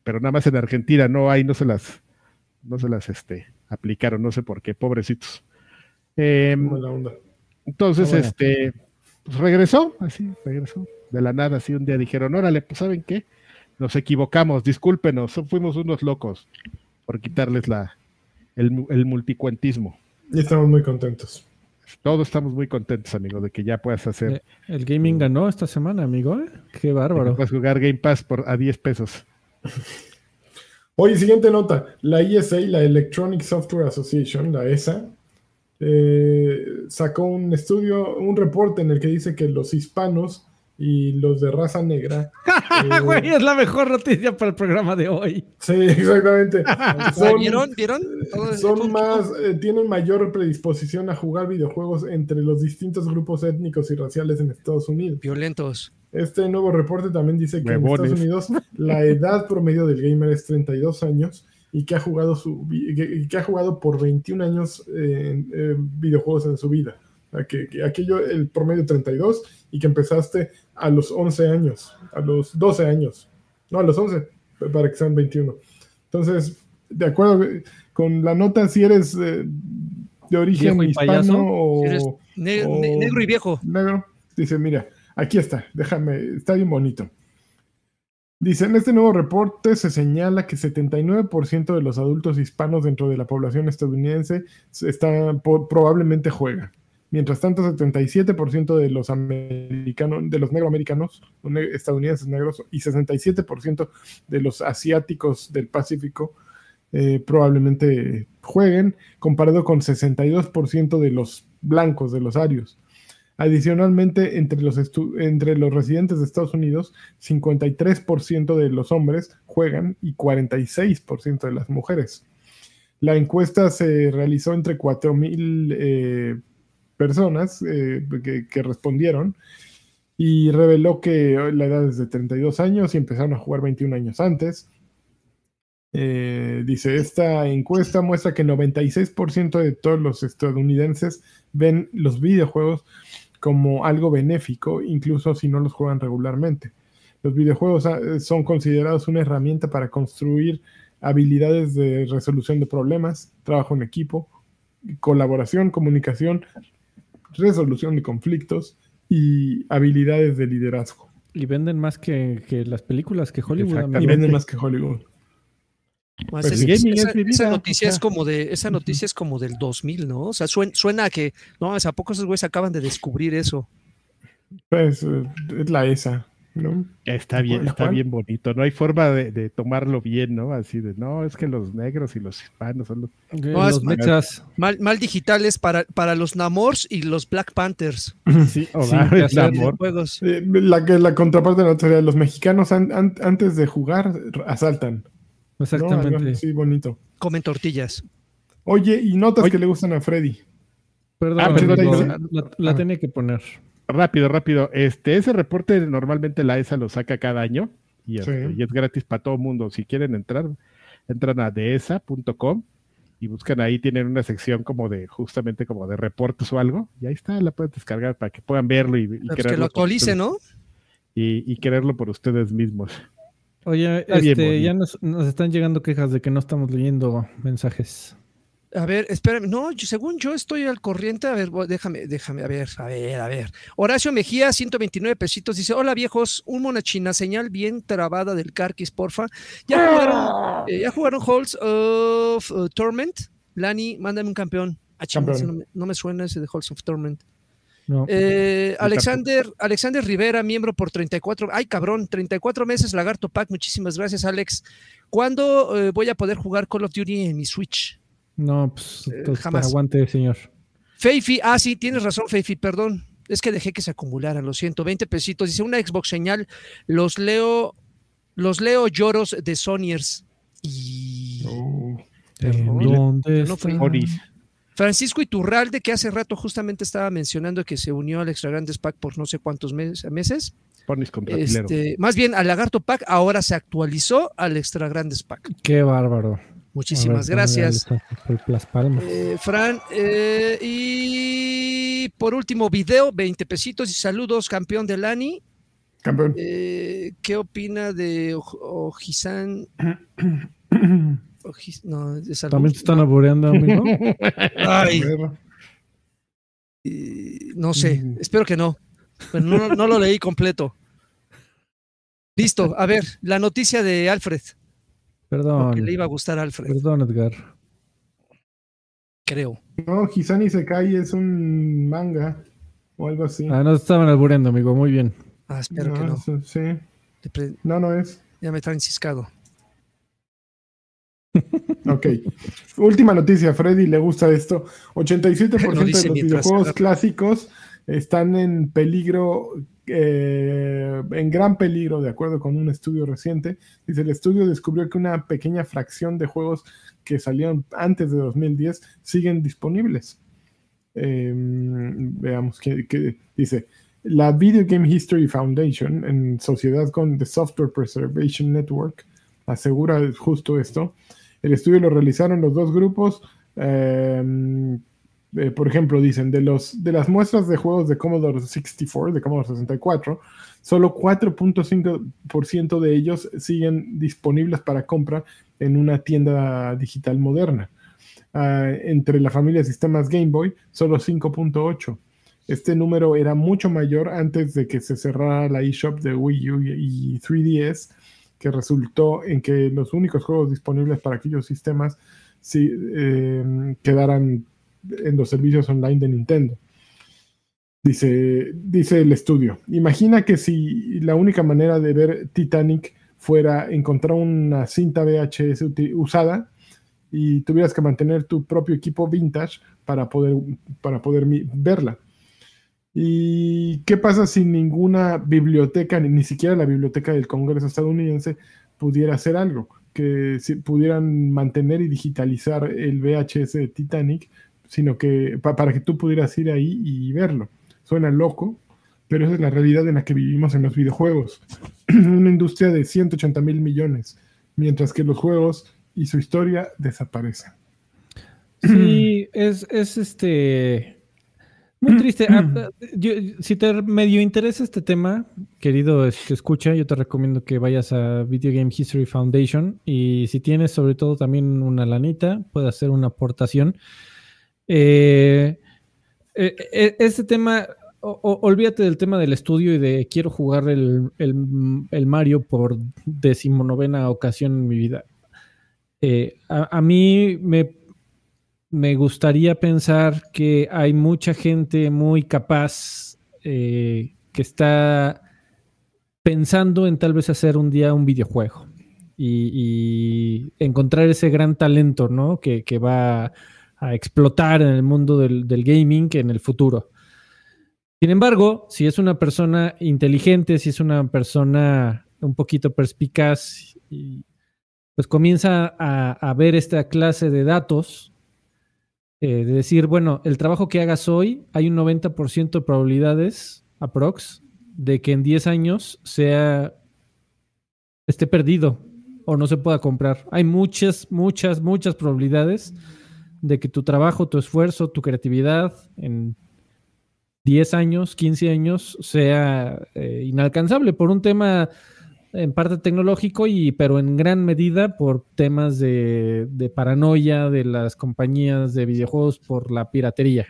pero nada más en Argentina, no, ahí no se las, no se las, este, aplicaron, no sé por qué, pobrecitos. Mala onda. entonces, Ah, bueno. este, pues regresó, así, regresó, de la nada, así un día dijeron, órale, pues ¿saben qué? Nos equivocamos, discúlpenos, fuimos unos locos por quitarles la, el, el multicuentismo. Y estamos muy contentos. Todos estamos muy contentos, amigo, de que ya puedas hacer, Eh, El gaming ganó esta semana, amigo. ¿eh? Qué bárbaro. puedas jugar Game Pass por a 10 pesos. Oye, siguiente nota. La ESA, la Electronic Software Association, la ESA, eh, sacó un estudio, un reporte en el que dice que los hispanos y los de raza negra. eh, Güey, es la mejor noticia para el programa de hoy. sí, exactamente. Son- ¿Vieron? ¿Vieron? Son más, eh, tienen mayor predisposición a jugar videojuegos entre los distintos grupos étnicos y raciales en Estados Unidos. violentos. Este nuevo reporte también dice que en Estados Unidos la edad promedio del gamer es 32 años y que ha jugado, su, que, que ha jugado por 21 años eh, en, eh, videojuegos en su vida. Que, que aquello, el promedio 32 y que empezaste a los 11 años, a los 12 años, no, a los 11, para que sean 21. Entonces, de acuerdo con la nota, si eres eh, de origen Viejo hispano payaso, o eres ne- o- ne- negro y viejo. negro, dice, mira, aquí está, déjame, está bien bonito. Dice, en este nuevo reporte se señala que 79% de los adultos hispanos dentro de la población estadounidense se está, probablemente juegan. Mientras tanto, 77% de los americanos, de los negroamericanos, estadounidenses negros, y 67% de los asiáticos del Pacífico eh, probablemente jueguen, comparado con 62% de los blancos, de los arios. Adicionalmente, entre los, entre los residentes de Estados Unidos, 53% de los hombres juegan y 46% de las mujeres. La encuesta se realizó entre 4.000 eh, personas eh, que, que respondieron y reveló que la edad es de 32 años y empezaron a jugar 21 años antes. Eh, dice, esta encuesta muestra que 96% de todos los estadounidenses ven los videojuegos como algo benéfico, incluso si no los juegan regularmente. Los videojuegos ah, son considerados una herramienta para construir habilidades de resolución de problemas, trabajo en equipo, colaboración, comunicación, resolución de conflictos y habilidades de liderazgo. Y venden más que, que las películas que Hollywood. Y venden más que Hollywood. Pues es- el gaming esa, es mi esa vida, noticia o es como de esa noticia es como del 2000, ¿no? O sea, suena, suena a que no, ¿a poco esos güeyes acaban de descubrir eso? Pues eh, es la ESA, ¿no? Está bien, ¿Cuál- está bien bonito. No hay forma de, de tomarlo bien, ¿no? Así de, no, es que los negros y los hispanos son los... No. Mal, mal digitales para, para los Namors y los Black Panthers. Sí, o de amor. juegos. Eh, la, la contraparte de la teoría, los mexicanos an- an- antes de jugar asaltan. Exactamente. Así bonito. Comen tortillas. Oye, y notas Oye. que le gustan a Freddy. Perdón, Ah, la, la- la Ah. tenía que poner. Rápido, rápido. Este, ese reporte normalmente la ESA lo saca cada año y, este, Sí. y es gratis para todo el mundo. Si quieren entrar, entran a desa.com y buscan ahí, tienen una sección como de, justamente como de reportes o algo, y ahí está, la pueden descargar para que puedan verlo y, y Pues que lo actualice. ¿no? y, y quererlo por ustedes mismos. Oye, Está bien este, ya nos, nos están llegando quejas de que no estamos leyendo mensajes. A ver, espérame. No, yo- según yo estoy al corriente. A ver, déjame, déjame, a ver, a ver, a ver. Horacio Mejía, 129 pesitos, dice: Hola viejos, un monachina, señal bien trabada del Carquis, porfa. ¿Ya jugaron, eh, ¿ya jugaron Halls of uh, Torment? Lani, mándame un campeón. Ah, Campeón. no, me, no me suena ese de Halls of Torment. No. Eh, Alexander, Alexander Rivera, miembro por 34. Ay, cabrón, 34 meses, Lagarto Pack. Muchísimas gracias, Alex. ¿Cuándo eh, voy a poder jugar Call of Duty en mi Switch? No, pues Eh, jamás. aguante, señor. Feifi, ah, sí, tienes razón, Feifi, perdón. Es que dejé que se acumularan, lo siento. 20 pesitos. Dice una Xbox señal. Los leo, los leo lloros de Sonyers. Y Oh. Perdón. ¿En ¿Dónde Yo no. Francisco Iturralde, que hace rato justamente estaba mencionando que se unió al Extra Grandes Pack por no sé cuántos mes- meses. Ponis contra Tilero. Este, más bien al Lagarto Pack, ahora se actualizó al Extra Grandes Pack. Qué bárbaro. Muchísimas ver, gracias. Las palmas. Eh, Fran, eh, y por último, video, 20 pesitos y saludos, campeón de Lani. Campeón. Eh, ¿Qué opina de Oj- Ojizan? No. ¿También te están abureando, amigo? Ay, no sé, Mm. espero que no. Pero no, no lo leí completo. Listo, a ver, la noticia de Alfred. Perdón. Que le iba a gustar a Alfred, Perdón, Edgar. creo. No, Hisani Sekai es un manga o algo así. Ah, no te estaban albureando, amigo. Muy bien. Ah, espero que no. eso- Sí. No, no es. Ya me traen ciscado. Ok. Última noticia, Freddy, le gusta esto. 87% Lo dice de los videojuegos agarra. clásicos están en peligro, eh, en gran peligro, de acuerdo con un estudio reciente. Dice, el estudio descubrió que una pequeña fracción de juegos que salieron antes de 2010 siguen disponibles. Eh, veamos qué dice. La Video Game History Foundation, en sociedad con The Software Preservation Network, asegura justo esto. El estudio lo realizaron los dos grupos. eh, eh, por ejemplo, dicen, de, los, de las muestras de juegos de Commodore 64, de Commodore 64, solo 4.5% de ellos siguen disponibles para compra en una tienda digital moderna. Ah, entre la familia de sistemas Game Boy, solo 5.8. Este número era mucho mayor antes de que se cerrara la eShop de Wii U y 3DS, que resultó en que los únicos juegos disponibles para aquellos sistemas sí, eh, quedaran en los servicios online de Nintendo. Dice, dice el estudio, imagina que si la única manera de ver Titanic fuera encontrar una cinta VHS usada y tuvieras que mantener tu propio equipo vintage para poder, para poder verla. ¿Y qué pasa si ninguna biblioteca, ni, ni siquiera la biblioteca del Congreso estadounidense, pudiera hacer algo? Que si pudieran mantener y digitalizar el VHS de Titanic, sino que pa- para que tú pudieras ir ahí y verlo. Suena loco, pero esa es la realidad en la que vivimos en los videojuegos. Una industria de 180 mil millones, mientras que los juegos y su historia desaparecen. Sí, es, es este. Muy triste. Ah, yo- si te medio interesa este tema, querido este, escucha, yo te recomiendo que vayas a Video Game History Foundation y si tienes sobre todo también una lanita, puedes hacer una aportación. Eh, eh, eh, este tema, o- o- olvídate del tema del estudio y de quiero jugar el, el- el Mario por decimonovena ocasión en mi vida. Eh, a, a mí me, me gustaría pensar que hay mucha gente muy capaz eh, que está pensando en tal vez hacer un día un videojuego y, encontrar ese gran talento, ¿no? Que, va a explotar en el mundo del, gaming en el futuro. Sin embargo, si es una persona inteligente, si es una persona un poquito perspicaz, pues comienza a ver esta clase de datos, eh, de decir, bueno, el trabajo que hagas hoy, hay un 90% de probabilidades, aprox, de que en 10 años sea, esté perdido o no se pueda comprar. Hay muchas, muchas, muchas probabilidades de que tu trabajo, tu esfuerzo, tu creatividad en 10 años, 15 años sea eh, inalcanzable por un tema en parte tecnológico, y, pero en gran medida por temas de, de paranoia de las compañías de videojuegos por la piratería.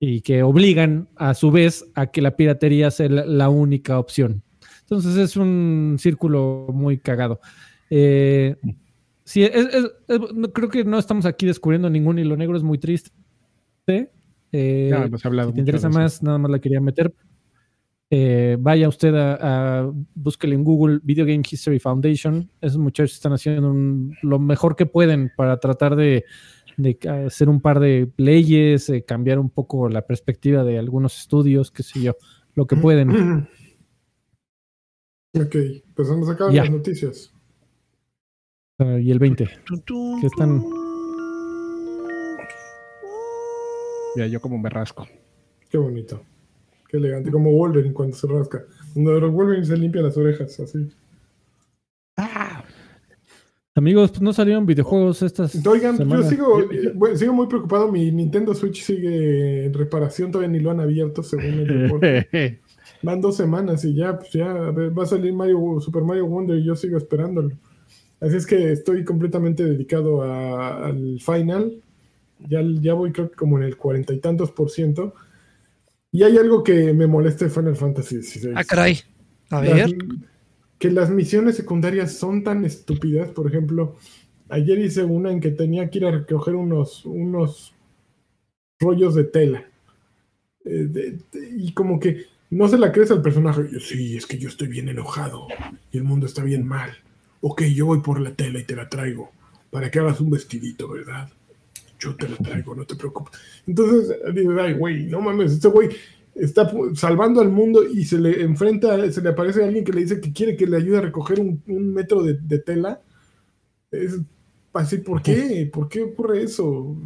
Y que obligan a su vez a que la piratería sea la, la única opción. Entonces es un círculo muy cagado. Eh, sí, es- es- es- no- creo que no estamos aquí descubriendo ningún hilo negro, es muy triste. Eh, hemos hablado si te interesa más, nada más la quería meter. Eh, vaya usted a, a búsquele en Google Video Game History Foundation. Esos muchachos están haciendo un- lo mejor que pueden para tratar de, de hacer un par de leyes, eh, cambiar un poco la perspectiva de algunos estudios, qué sé yo, lo que pueden. Ok, pues vamos a acabar Ya. las noticias. Ah, y el 20. Tun, tun, Que están-. Mira, yo como me rasco. Qué bonito. Qué elegante. Como Wolverine cuando se rasca. Cuando Wolverine se limpia las orejas, así. Amigos, pues no salieron videojuegos estas Oigan, semanas. yo sigo, bueno, sigo muy preocupado. Mi Nintendo Switch sigue en reparación. Todavía ni lo han abierto, según el reporte. Van dos semanas y ya, pues ya va a salir Mario, Super Mario Wonder y yo sigo esperándolo. Así es que estoy completamente dedicado a- al final. Ya, ya voy creo que como en el cuarenta y tantos por ciento. Y hay algo que me molesta de Final Fantasy XVI. Ah, caray. A Las- ver. que las misiones secundarias son tan estúpidas. Por ejemplo, ayer hice una en que tenía que ir a recoger unos, unos rollos de tela. Eh, de- de- y como que no se la crees al personaje. Yo, sí, es que yo estoy bien enojado y el mundo está bien mal. Ok, yo voy por la tela y te la traigo para que hagas un vestidito, ¿verdad? Yo te la traigo, no te preocupes. Entonces, digo, ay, güey, no mames, este güey está salvando al mundo y se le enfrenta, se le aparece alguien que le dice que quiere que le ayude a recoger un, un metro de, de tela. Es así, ¿por qué? ¿Por qué ocurre eso?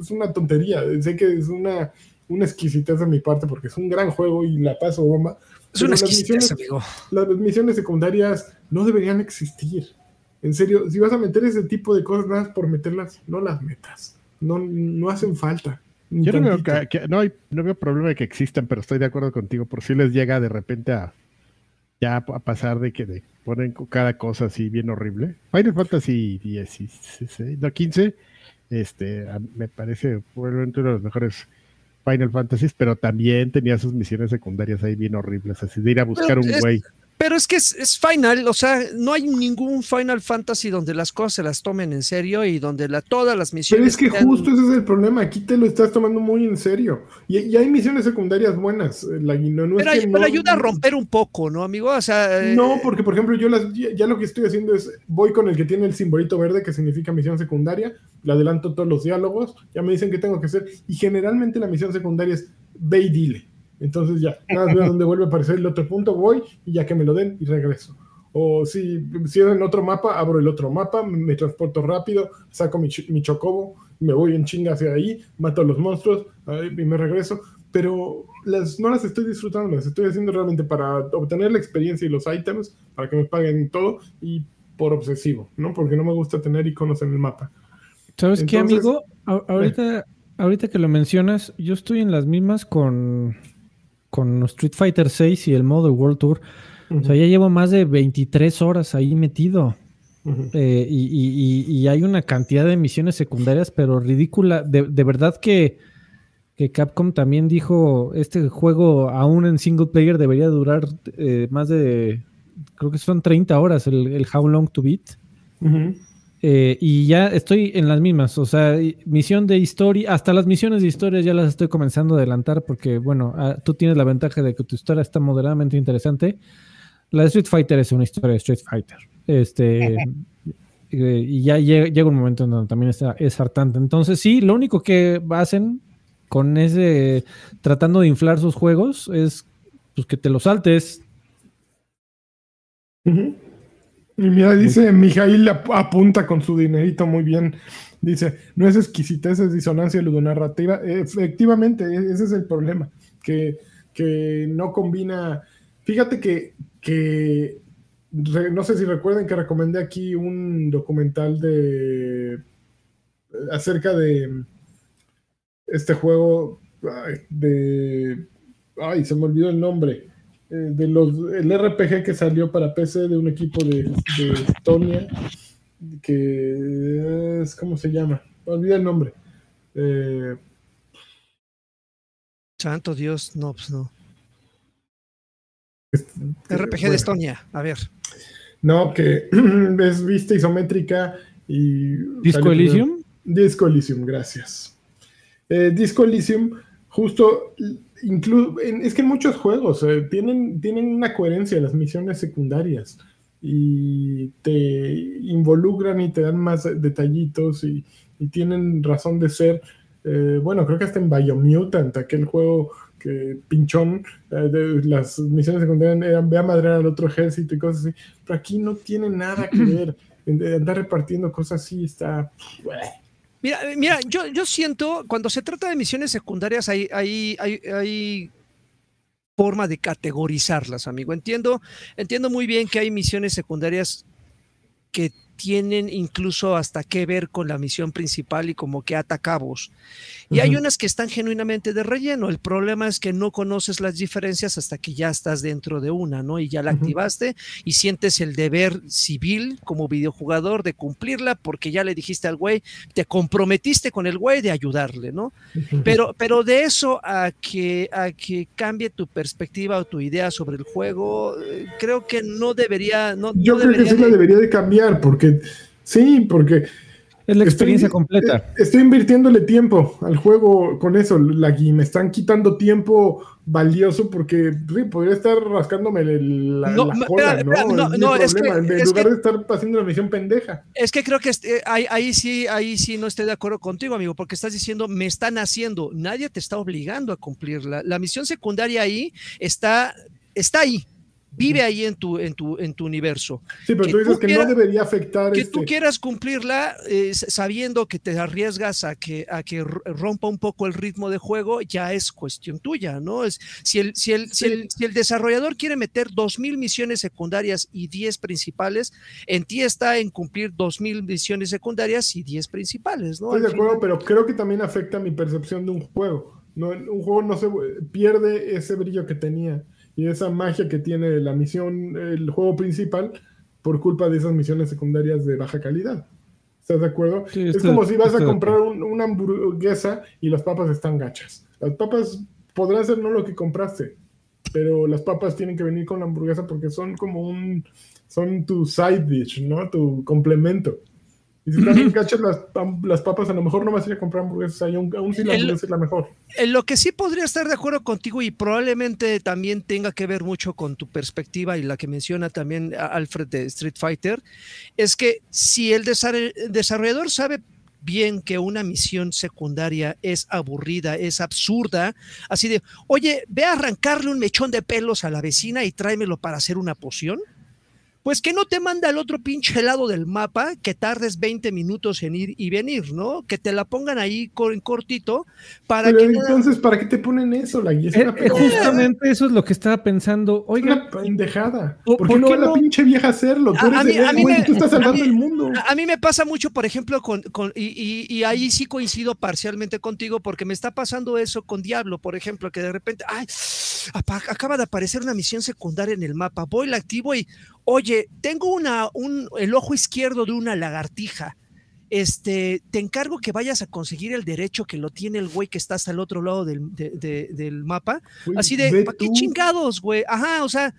Es una tontería. Sé que es una, una exquisitez de mi parte porque es un gran juego y la paso bomba. Es una las exquisitez, misiones- amigo. las misiones secundarias no deberían existir. En serio, si vas a meter ese tipo de cosas nada más por meterlas, no las metas. No, no hacen falta. Yo no veo, que- que- no, hay, no veo problema de que existan, pero estoy de acuerdo contigo. Por si les llega de repente a ya a pasar de que de- ponen cada cosa así bien horrible. Final Fantasy 16, no 15, este, a- me parece probablemente uno de los mejores Final Fantasies, pero también tenía sus misiones secundarias ahí bien horribles, así de ir a buscar Pero un es- güey. Pero es que es, es Final, o sea, no hay ningún Final Fantasy donde las cosas se las tomen en serio y donde la, todas las Pero misiones. es que justo ese es el problema. Aquí te lo estás tomando muy en serio. Y, y hay misiones secundarias buenas. eh, La, no, no es pero, que ay- no- pero ayuda a romper un poco, ¿no, amigo? O sea, eh, No, porque por ejemplo, yo las, ya, ya lo que estoy haciendo es voy con el que tiene el simbolito verde que significa misión secundaria, le adelanto todos los diálogos, ya me dicen qué tengo que hacer, y generalmente la misión secundaria es ve y dile. Entonces ya, nada más veo dónde vuelve a aparecer el otro punto, voy y ya que me lo den y regreso. O si, si en otro mapa, abro el otro mapa, me, transporto rápido, saco mi, mi chocobo, me voy en chinga hacia ahí, mato a los monstruos y me regreso. Pero las, no las estoy disfrutando, las estoy haciendo realmente para obtener la experiencia y los ítems, para que me paguen todo y por obsesivo, ¿no? Porque no me gusta tener iconos en el mapa. ¿Sabes qué, amigo? A- ahorita, ahorita que lo mencionas, yo estoy en las mismas con, con Street Fighter 6 y el modo World Tour. O sea, ya llevo más de 23 horas ahí metido. Eh, y, y- y- y hay una cantidad de misiones secundarias, pero ridícula. De, de verdad que, que Capcom también dijo, este juego aún en single player debería durar eh, más de, creo que son 30 horas el, el How Long to Beat. Eh, y ya estoy en las mismas, o sea, misión de historia, hasta las misiones de historia ya las estoy comenzando a adelantar porque, bueno, ah, tú tienes la ventaja de que tu historia está moderadamente interesante. La de Street Fighter es una historia de Street Fighter. Este, eh, y ya llega, llega un momento en donde también es, es hartante. Entonces, sí, lo único que hacen con ese, tratando de inflar sus juegos, es pues, que te lo saltes. Ujú. Y mira, dice Mijail ap- apunta con su dinerito muy bien. Dice, no es exquisitez, es disonancia ludonarrativa. Efectivamente, e- ese es el problema, que, que no combina. Fíjate que, que re- no sé si recuerden que recomendé aquí un documental de acerca de este juego ay, de, ay, se me olvidó el nombre, de los, el RPG que salió para PC de un equipo de, de Estonia, que es, ¿cómo se llama? Me olvidé el nombre. Eh, Santo Dios, no, pues no. este, RPG bueno. de Estonia, a ver. No, que es vista isométrica y... ¿Disco Elysium? Disco Elysium, gracias. Eh, Disco Elysium, justo, inclu- en- es que en muchos juegos eh, tienen, tienen una coherencia las misiones secundarias y te involucran y te dan más detallitos y, y tienen razón de ser. Eh, bueno, creo que hasta en Biomutant, aquel juego que pinchón, eh, de, las misiones secundarias eran ve a madrear al otro ejército y cosas así, pero aquí no tiene nada que ver. Andar repartiendo cosas así está... Mira, eh, mira, yo, yo siento, cuando se trata de misiones secundarias, hay, hay, hay, hay forma de categorizarlas, amigo. Entiendo, entiendo muy bien que hay misiones secundarias que tienen incluso hasta que ver con la misión principal y como que ata cabos. Y hay unas que están genuinamente de relleno. El problema es que no conoces las diferencias hasta que ya estás dentro de una, ¿no? Y ya la activaste y sientes el deber civil como videojugador de cumplirla porque ya le dijiste al güey, te comprometiste con el güey de ayudarle, ¿no? Pero, pero de eso a que, a que cambie tu perspectiva o tu idea sobre el juego, eh, creo que no debería, no, Yo no creo que sí la de- debería de cambiar, porque sí, porque Es la Estoy- experiencia completa. eh, Estoy invirtiéndole tiempo al juego con eso, y me están quitando tiempo valioso porque sí, podría estar rascándome la, No, la cola, espera, ¿no? no, no, es que- problema, en es lugar que- de estar haciendo una misión pendeja. Es que creo que este, ahí, ahí sí, ahí sí no estoy de acuerdo contigo, amigo, porque estás diciendo, me están haciendo, nadie te está obligando a cumplirla. La misión secundaria ahí está, está ahí, vive ahí en tu, en tu, en tu universo. Sí, pero Que tú dices tú que no debería afectar Que este, tú quieras cumplirla eh, sabiendo que te arriesgas a que, a que rompa un poco el ritmo de juego, ya es cuestión tuya, ¿no? Es, si, el, si, el, si, el, si el desarrollador quiere meter 2.000 misiones secundarias y 10 principales, en ti está en cumplir 2.000 misiones secundarias y 10 principales, ¿no? Estoy de acuerdo, pero creo que también afecta mi percepción de un juego. No, un juego no se pierde ese brillo que tenía y esa magia que tiene la misión, el juego principal, por culpa de esas misiones secundarias de baja calidad. ¿Estás de acuerdo? Sí, es estoy- como si vas a comprar un- una hamburguesa y las papas están gachas. Las papas podrán ser no lo que compraste, pero las papas tienen que venir con la hamburguesa porque son como un, son tu side dish, ¿no? Tu complemento. Y si están bien gachas las, papas, a lo mejor no vas a ir a comprar hamburguesas ahí, aún, aún si la hamburguesa es la mejor. En lo que sí podría estar de acuerdo contigo y probablemente también tenga que ver mucho con tu perspectiva y la que menciona también Alfred de Street Fighter, es que si el desar- desarrollador sabe bien que una misión secundaria es aburrida, es absurda, así de, oye, ve a arrancarle un mechón de pelos a la vecina y tráemelo para hacer una poción. Pues que no te manda al otro pinche lado del mapa, que tardes 20 minutos en ir y venir, ¿no? Que te la pongan ahí en cortito para Pero que nada- entonces, ¿para qué te ponen eso? La guía es Eh, eh, justamente eso es lo que estaba pensando. Es una Oiga, pendejada. ¿por- ¿Por, qué no la pinche vieja hacerlo? Tú A- eres a mí- el a mí héroe, me- tú estás a salvando mí- el mundo. A, mí me pasa mucho, por ejemplo, con, con- y, y- y ahí sí coincido parcialmente contigo, porque me está pasando eso con Diablo, por ejemplo, que de repente, ay, acaba de aparecer una misión secundaria en el mapa, voy, la activo y, oye, tengo una, un, el ojo izquierdo de una lagartija. Este, te encargo que vayas a conseguir el derecho que lo tiene el güey que estás al otro lado del, de- de- del mapa. Güey, Así de, ¿para qué chingados, güey? Ajá, o sea,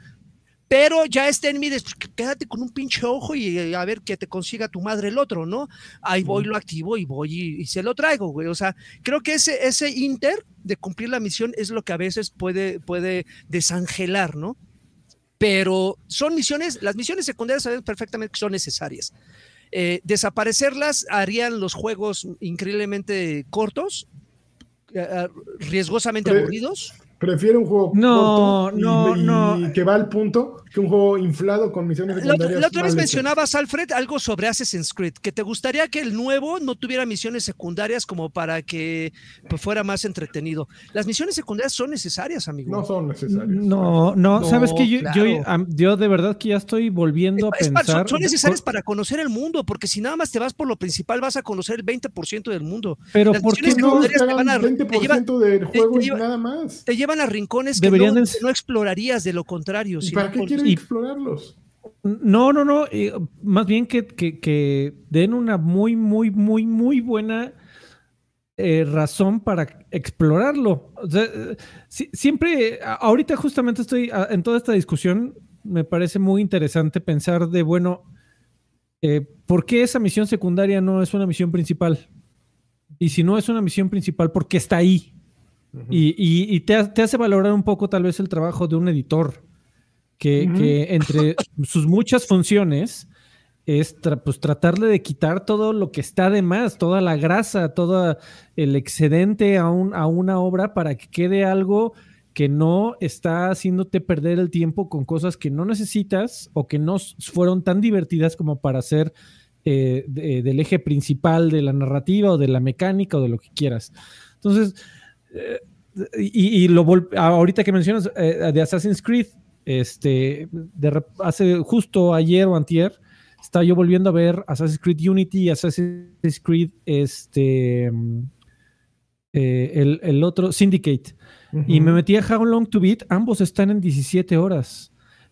pero ya está en mí, de, quédate con un pinche ojo y eh, a ver que te consiga tu madre el otro, ¿no? Ahí voy, lo activo y voy y, y se lo traigo, güey. O sea, creo que ese, ese inter de cumplir la misión es lo que a veces puede, puede desangelar, ¿no? Pero son misiones, las misiones secundarias sabemos perfectamente que son necesarias. Eh, desaparecerlas harían los juegos increíblemente cortos, eh, riesgosamente Pre- aburridos. Prefiero un juego No, corto y- no, y, no, y que va al punto que un juego inflado con misiones secundarias. la otra vez mencionabas, Alfred, algo sobre Assassin's Creed, que te gustaría que el nuevo no tuviera misiones secundarias como para que pues, fuera más entretenido. Las misiones secundarias son necesarias, amigo. No son necesarias. No, no, No, sabes que yo, yo, claro. am- yo de verdad que ya estoy volviendo a Es son- pensar. son, necesarias para conocer el mundo, porque si nada más te vas por lo principal, vas a conocer el 20% del mundo. Pero las ¿por qué misiones no? Te van a- hagan te 20% del juego te y lleva- nada más. Te llevan a rincones que, Deberían no, no explorarías de lo contrario. ¿Y para qué quieren y- explorarlos? No, no, no. eh, más bien que, que- que den una muy, muy, muy, muy buena eh, razón para explorarlo. O sea, eh, si- siempre, ahorita justamente estoy a- en toda esta discusión, me parece muy interesante pensar de, bueno, eh, ¿por qué esa misión secundaria no es una misión principal? Y si no es una misión principal, ¿por qué está ahí? Y, y- y te, ha- te hace valorar un poco tal vez el trabajo de un editor, que, entre sus muchas funciones es tra- pues, tratarle de quitar todo lo que está de más, toda la grasa, todo el excedente a, un- a una obra para que quede algo que no está haciéndote perder el tiempo con cosas que no necesitas o que no fueron tan divertidas como para ser eh, de- del eje principal de la narrativa o de la mecánica o de lo que quieras. Entonces, eh, y, y lo ahorita que mencionas eh, de Assassin's Creed, este, de hace justo ayer o antier, estaba yo volviendo a ver Assassin's Creed Unity y Assassin's Creed, este, eh, el, el otro, Syndicate. Y me metí a How Long to Beat, ambos están en 17 horas.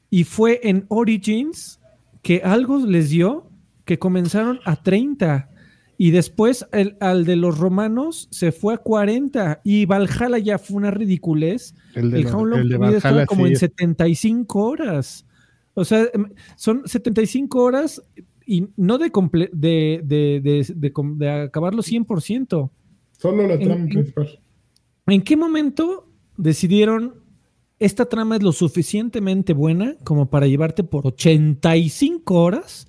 Y fue en Origins que algo les dio que comenzaron a 30. Y después el, al de los romanos se fue a 40. Y Valhalla ya fue una ridiculez. El de, El How Long el de Beat estaba Valhalla, como sí, en 75 horas. O sea, em, son 75 horas y no de, comple- de, de, de, de com- de acabarlo 100%. Solo la trama principal. ¿En qué momento decidieron esta trama es lo suficientemente buena como para llevarte por 85 horas?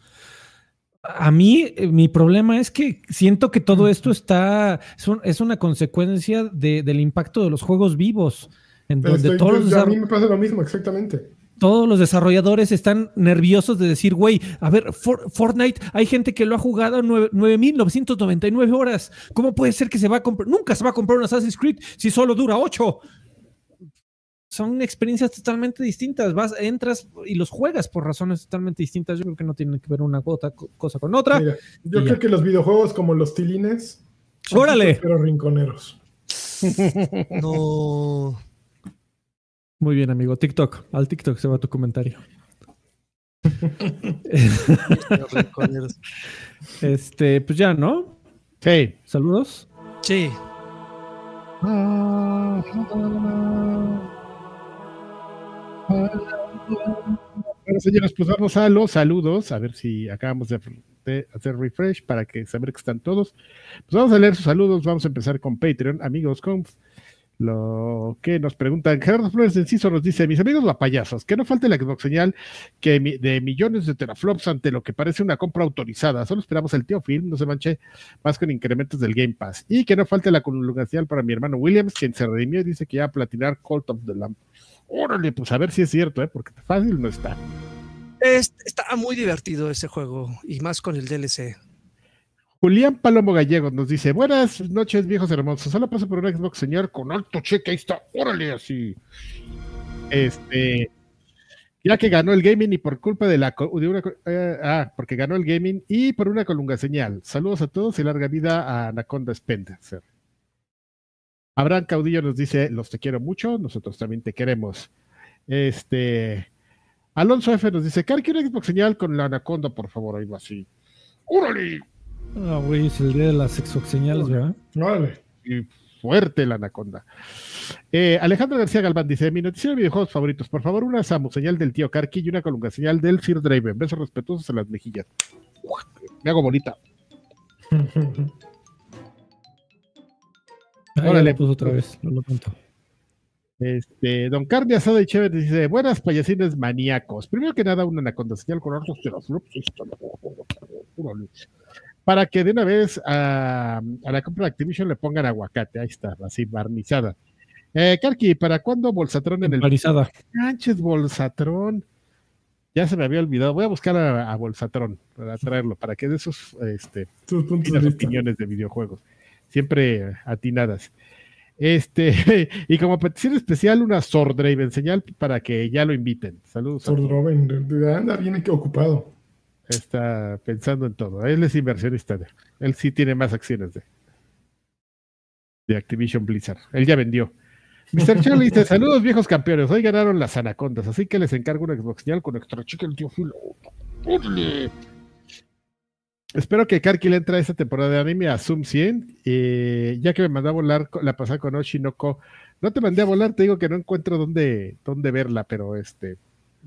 A mí, eh, mi problema es que siento que todo esto está, es, un- es una consecuencia de- del impacto de los juegos vivos, en donde Estoy- todos, yo- a mí me pasa lo mismo, exactamente. todos los desarrolladores están nerviosos de decir, güey, a ver, For- Fortnite, hay gente que lo ha jugado nueve- 9.999 horas. ¿Cómo puede ser que se va a comprar? Nunca se va a comprar un Assassin's Creed si solo dura 8. Son experiencias totalmente distintas. Vas, entras y los juegas por razones totalmente distintas. Yo creo que no tienen que ver una cosa con otra. Mira, yo Y creo ya. que los videojuegos como los tilines. ¡Órale! Pero rinconeros. No. Muy bien, amigo. TikTok. Al TikTok se va tu comentario. Este, pues ya, ¿no? Sí. Saludos. Sí. Bueno, señores, pues vamos a los saludos, a ver si acabamos de, de hacer refresh para que saber que están todos. Pues vamos a leer sus saludos, vamos a empezar con Patreon, amigos con lo que nos preguntan. Gerardo Flores Enciso nos dice, mis amigos payasos, que no falte la Xbox señal que de millones de teraflops ante lo que parece una compra autorizada. Solo esperamos el tío Phil, no se manche más con incrementos del Game Pass. Y que no falte la señal para mi hermano Williams, quien se redimió y dice que ya a platinar Cult of the Lamb. Órale, pues a ver si es cierto, ¿eh? porque fácil no está. Es- está muy divertido ese juego y más con el DLC. Julián Palomo Gallegos nos dice: Buenas noches, viejos hermosos. Solo paso por un Xbox, señor, con alto cheque. Ahí está, órale, así. Este. Ya que ganó el gaming y por culpa de la. De una, eh, ah, porque ganó el gaming y por una colunga señal. Saludos a todos y larga vida a Anaconda Spencer. Abraham Caudillo nos dice: Los te quiero mucho, nosotros también te queremos. Este. Alonso F nos dice: Car, quiero Xbox señal con la Anaconda, por favor. Va así. ¡Órale! Ah, güey, es el día de las exoxeñales, ¿verdad? Órale. y fuerte la anaconda. Eh, Alejandro García Galván dice: Mi noticiero de videojuegos favoritos, por favor, una Samu señal del tío Karki y una colunga señal del Sir Draven. Besos respetuosos en las mejillas. Me hago bonita. Ahí Órale. lo puso otra vez, no lo cuento. Este, don Carne Asada y Chévere dice: Buenas payasines maníacos. Primero que nada, una anaconda señal con. Órale. Para que de una vez a, a la compra de Activision le pongan aguacate. Ahí está, así barnizada. Eh, Karki, ¿para cuándo Bolsatrón en el Parizada. Sánchez Bolsatrón? Ya se me había olvidado. Voy a buscar a, a Bolsatrón para traerlo, para que de esos este, vista. opiniones de videojuegos. Siempre atinadas. Este, y como petición especial, una Sordraven señal para que ya lo inviten. Saludos. Sordroven, anda bien que ocupado. Está pensando en todo. Él es inversionista. de- Él sí tiene más acciones de, de Activision Blizzard. Él ya vendió. Mr. Charlie dice: Saludos, viejos campeones. Hoy ganaron las anacondas, así que les encargo una Xbox señal con extra chica el tío Filo. ¡Órale! Espero que Karki le entre a esta temporada de anime a Zoom 100. eh, ya que me mandó a volar la pasada con Oshinoko. No te mandé a volar, te digo que no encuentro dónde, dónde verla, pero este.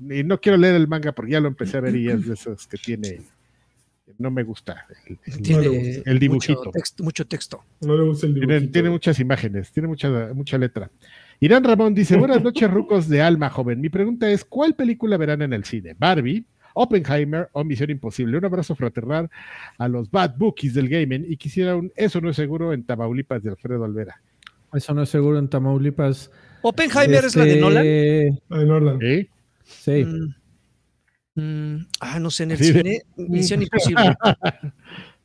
Y no quiero leer el manga porque ya lo empecé a ver y es de esos que tiene. No me gusta el, el- Tiene el dibujito. Mucho texto, mucho texto. No le gusta el tiene, dibujito. tiene muchas imágenes, tiene mucha, mucha letra. Irán Ramón dice: Buenas noches, rucos de alma, joven. Mi pregunta es: ¿cuál película verán en el cine? ¿Barbie? Oppenheimer o Misión Imposible. Un abrazo fraternal a los bad bookies del gaming y quisiera un Eso no es seguro en Tamaulipas de Alfredo Olvera. Eso no es seguro en Tamaulipas. Oppenheimer es la de Este, Nolan. Ay, Nolan. ¿Eh? Sí. Mm, mm, ah, no sé, en el Sí, de- cine, Misión Imposible.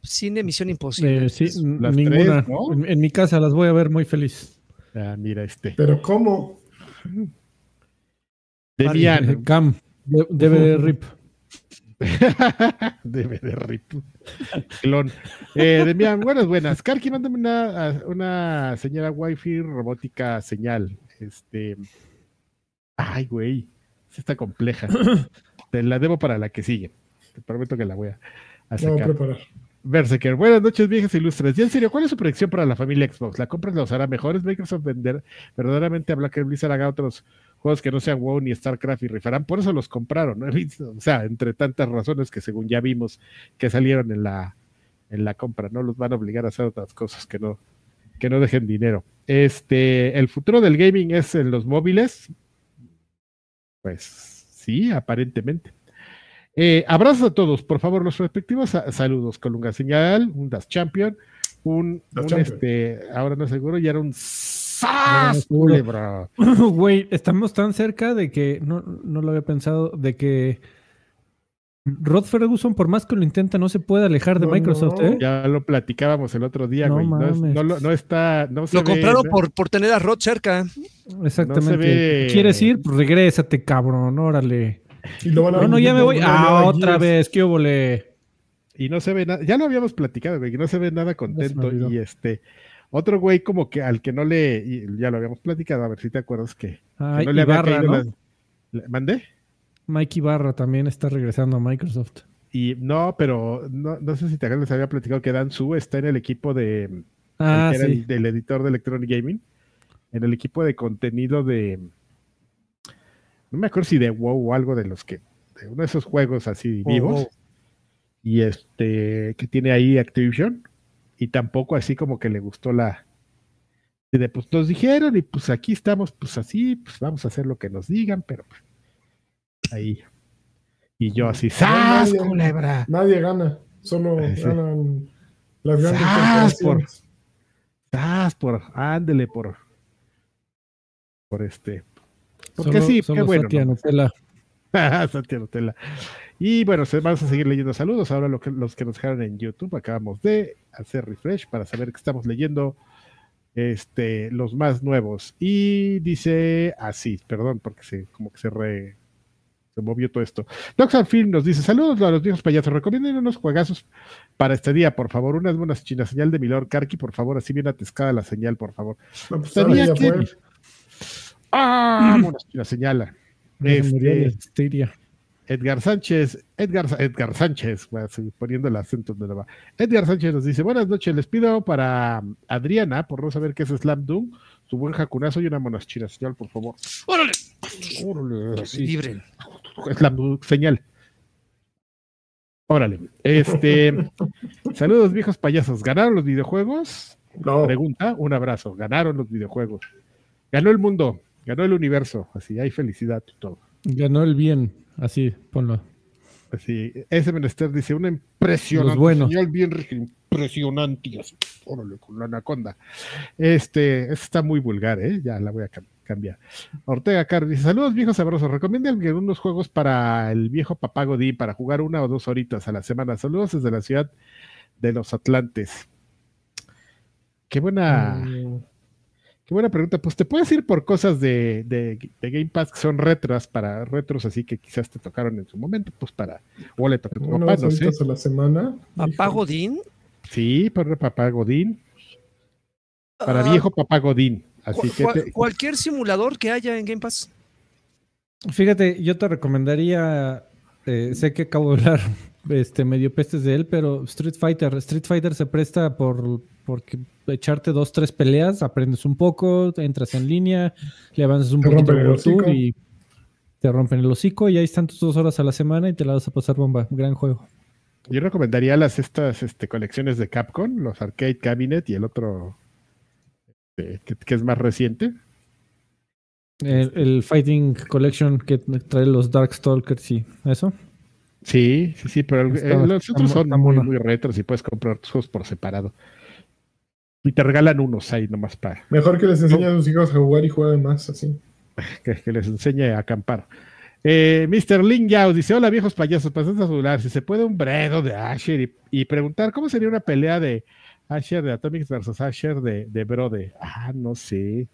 Cine, Misión Imposible. Eh, sí, Las ninguna. tres, ¿no? en, en mi casa las voy a ver muy feliz. Ah, mira este. Pero ¿cómo? Demian. Eh, Cam, de- debe de rip. Debe de rip. Clon. Eh, Demian, buenas, buenas. Karki, mándame una, una señora Wi-Fi robótica señal. Este. Ay, güey. Está compleja. Te la debo para la que sigue. Te prometo que la voy a, a No sacar. preparar. Berserker, buenas noches, viejas ilustres. Ya en serio, ¿cuál es su predicción para la familia Xbox? ¿La compra los hará mejores? ¿Microsoft vender verdaderamente a Black Blizzard haga otros juegos que no sean WoW ni StarCraft y rifarán? Por eso los compraron, ¿no? O sea, entre tantas razones que según ya vimos que salieron en la, en la compra, ¿no? Los van a obligar a hacer otras cosas que no, que no dejen dinero. Este, el futuro del gaming es en los móviles. Pues sí, aparentemente. Eh, abrazos a todos, por favor, los respectivos sa- saludos. Colunga Señal, un Das Champion, un, Das un, Champion. este, ahora no seguro, y era un ¡Sas! culebra. Güey, estamos tan cerca de que, no, no lo había pensado, de que Rod Ferguson, por más que lo intenta, no se puede alejar de No, Microsoft, no. ¿eh? Ya lo platicábamos el otro día, güey. No, es- mames. no lo- no está, no se Lo ve- compraron por, por tener a Rod cerca. Exactamente. ve- ¿Quieres ir? Pues regrésate, cabrón, órale. Y lo van a No, no, ya me voy. Ah, otra Gears. vez, qué óvole. Y no se ve nada, ya lo habíamos platicado, güey, no se ve nada contento. Y este, otro güey como que al que no le, ya lo habíamos platicado, a ver si te acuerdas que, que Ay, no le había Ibarra, caído ¿no? la- ¿Mandé? Mike Ibarra también está regresando a Microsoft. Y no, pero no, no sé si te acuerdas, les había platicado que Dan Su está en el equipo de, Ah, el que era sí. el- del editor de Electronic Gaming, en el equipo de contenido de, no me acuerdo si de WoW o algo de los que, de uno de esos juegos así Oh, vivos, oh. y este, que tiene ahí Activision, y tampoco así como que le gustó la, y de pues nos dijeron, y pues aquí estamos, pues así, pues vamos a hacer lo que nos digan, pero pues, ahí. Y yo así, ¡zas, nadie- culebra! Nadie gana, solo ganan las grandes ¡Zas! Por. ¡zas! Por, ándele, por, por este. Porque Solo- sí, qué solo bueno. Satya ¿no? Nutella. Satya Nutella. Y bueno, se- vamos a seguir leyendo saludos. Ahora lo que, los que nos dejaron en YouTube, acabamos de hacer refresh para saber que estamos leyendo este, los más nuevos. Y dice así, perdón, porque se, como que se re, se movió todo esto. Doxan Film nos dice: Saludos a los viejos payasos. Recomienden unos juegazos para este día, por favor. Unas buenas chinas señal de Milor Karki, por favor. Así bien atescada la señal, por favor. No, pues que-. ¡Ah! Buenas chinas señala. Este. Edgar Sánchez, Edgar, Edgar Sánchez, voy a seguir poniendo el acento de nueva. Edgar Sánchez nos dice: Buenas noches, les pido para Adriana, por no saber qué es Slam Doom, su buen jacunazo y una monaschina señal, por favor. ¡Órale! Órale. Libre. Slam Doom, señal. Órale. Este. saludos, viejos payasos. ¿Ganaron los videojuegos? No, Pregunta, un abrazo. Ganaron los videojuegos. Ganó el mundo, ganó el universo. Así, hay felicidad y todo. Ganó el bien. Así, ponlo. Así, ese menester dice una impresionante Los buenos. señal bien impresionante. así, órale, con la anaconda. Este, está muy vulgar, ¿eh? Ya la voy a cam- cambiar. Ortega Carlos dice: Saludos, viejos sabrosos. Recomiendan que unos juegos para el viejo papá Godín para jugar una o dos horitas a la semana. Saludos desde la ciudad de los Atlantes. Qué buena. Mm, Qué buena pregunta. Pues te puedes ir por cosas de, de- de Game Pass que son retras, para retros así que quizás te tocaron en su momento, pues para. O le toca a tu papá, no sé. a la semana. Papá Hijo. Godín. Sí, para papá Godín. Para Ah, viejo papá Godín. Así cu- que te- cualquier simulador que haya en Game Pass. Fíjate, yo te recomendaría, eh, sé que acabo de hablar este, medio pestes de él, pero Street Fighter, Street Fighter se presta por porque echarte dos, tres peleas, aprendes un poco, entras en línea, le avanzas un Te poquito el tour y te rompen el hocico y ahí están tus dos horas a la semana y te la vas a pasar bomba. Gran juego. yo recomendaría las estas este, colecciones de Capcom, los Arcade Cabinet y el otro este, que, que es más reciente. El, el Fighting Collection que trae los Darkstalkers y eso. Sí, sí, sí, pero Está- eh, los otros son está muy, muy retros y puedes comprar tus juegos por separado. Y te regalan unos ahí nomás para Mejor que les enseñe a sus hijos a jugar y jueguen más así. que, que les enseñe a acampar. Eh, Mr. Ling Yao dice: Hola viejos payasos, pasaste a celular. Si se puede un bredo de Asher y, y preguntar cómo sería una pelea de Asher de Atomics versus Asher de, de Brode. Ah, no sé.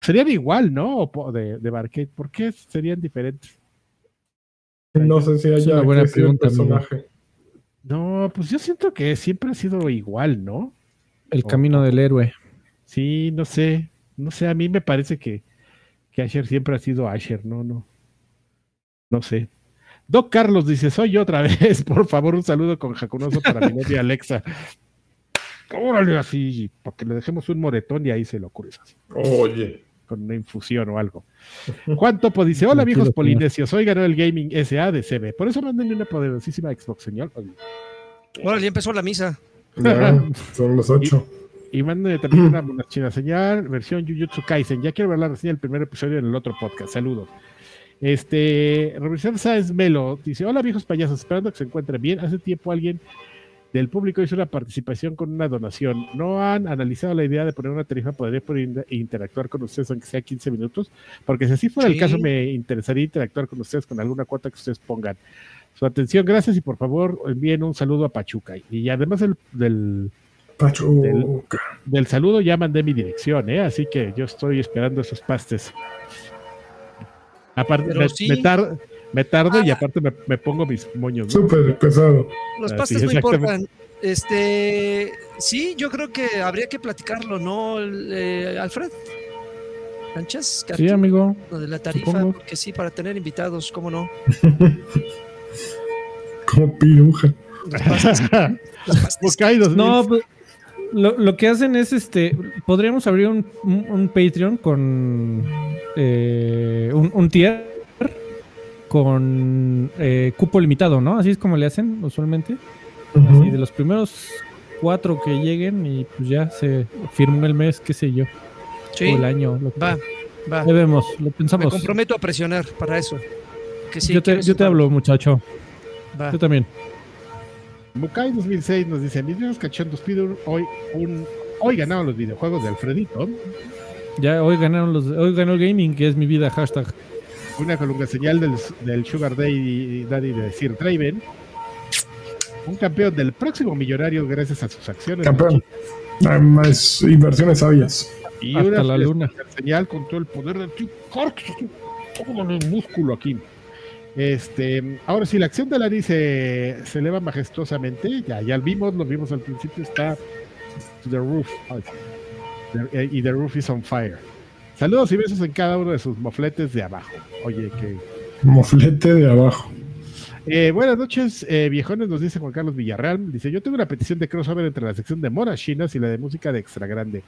Serían igual, ¿no? O po- de, de Barcade. ¿Por qué serían diferentes? No sé si haya una buena pregunta, amigo. personaje. No, pues yo siento que siempre ha sido igual, ¿no? El Oh. camino del héroe. Sí, no sé. No sé, a mí me parece que, que Asher siempre ha sido Asher, no, no. No sé. Doc Carlos dice, soy yo otra vez, por favor, un saludo con jacunoso para mi novia Alexa. Órale, así, para que le dejemos un moretón y ahí se lo ocurres así, Oye. Con una infusión o algo. Juan Topo dice, hola viejos polinesios, hoy ganó el Gaming SA de CB, por eso mándenme una poderosísima Xbox, señor. Órale, ya empezó la misa. Ya, son los ocho. Y mándenme también una monarchina señal, versión Jujutsu Kaisen. Ya quiero ver la reseña del primer episodio en el otro podcast. Saludos. Este, Robinson Sáenz Melo dice: Hola viejos payasos, esperando que se encuentren bien. Hace tiempo alguien del público hizo una participación con una donación. ¿No han analizado la idea de poner una tarifa para poder in- interactuar con ustedes, aunque sea 15 minutos? Porque si así fuera Sí. el caso, me interesaría interactuar con ustedes con alguna cuota que ustedes pongan. Su atención, gracias y por favor envíen un saludo a Pachuca. Y además del- del Pachuca. del saludo ya mandé mi dirección, ¿eh? así que yo estoy esperando esos pastes. Aparte, me, sí. me tar- me tardo y Ah. aparte me, me pongo mis moños. ¿no? Súper pesado. Los pastes no importan. Este, sí, yo creo que habría que platicarlo, ¿no, eh, Alfred? Sánchez, que Sí, amigo. lo de la tarifa, supongo. porque sí, para tener invitados, ¿cómo no? Como piruja. Los pastes, los pastes. 2000. No, pues, lo, lo que hacen es este. Podríamos abrir un, un- un Patreon con eh, un, un tier con eh, cupo limitado, ¿no? Así es como le hacen usualmente. Ujú. Así de los primeros cuatro que lleguen y pues ya se firma el mes, qué sé yo, Sí, o el año. Lo que va, va. ya vemos, lo Me pensamos. comprometo a presionar para eso. Que sí, yo te, yo hablo, muchacho. Va. Yo también. Bukai 2006 nos dice: Mis viejos cachondos pido hoy un. Hoy ganaron los videojuegos de Alfredito. Ya hoy ganaron los, hoy ganó el gaming, que es mi vida, hashtag. Una columna señal del, del Sugar Daddy, Daddy de Sir Draven. Un campeón del próximo millonario gracias a sus acciones. Campeón. Además, inversiones sabias. Y Hasta una la luna. señal con todo el poder del Cork, todo el músculo aquí. Este, ahora sí, la acción de Lani se, se eleva majestuosamente. Ya, ya vimos, lo vimos al principio, está to the roof. Eh, y the roof is on fire. Saludos y besos en cada uno de sus mofletes de abajo. Oye, que Moflete de abajo. eh, buenas noches, eh, viejones, nos dice Juan Carlos Villarreal. Dice: Yo tengo una petición de crossover entre la sección de monas chinas y la de música de Extra Grande.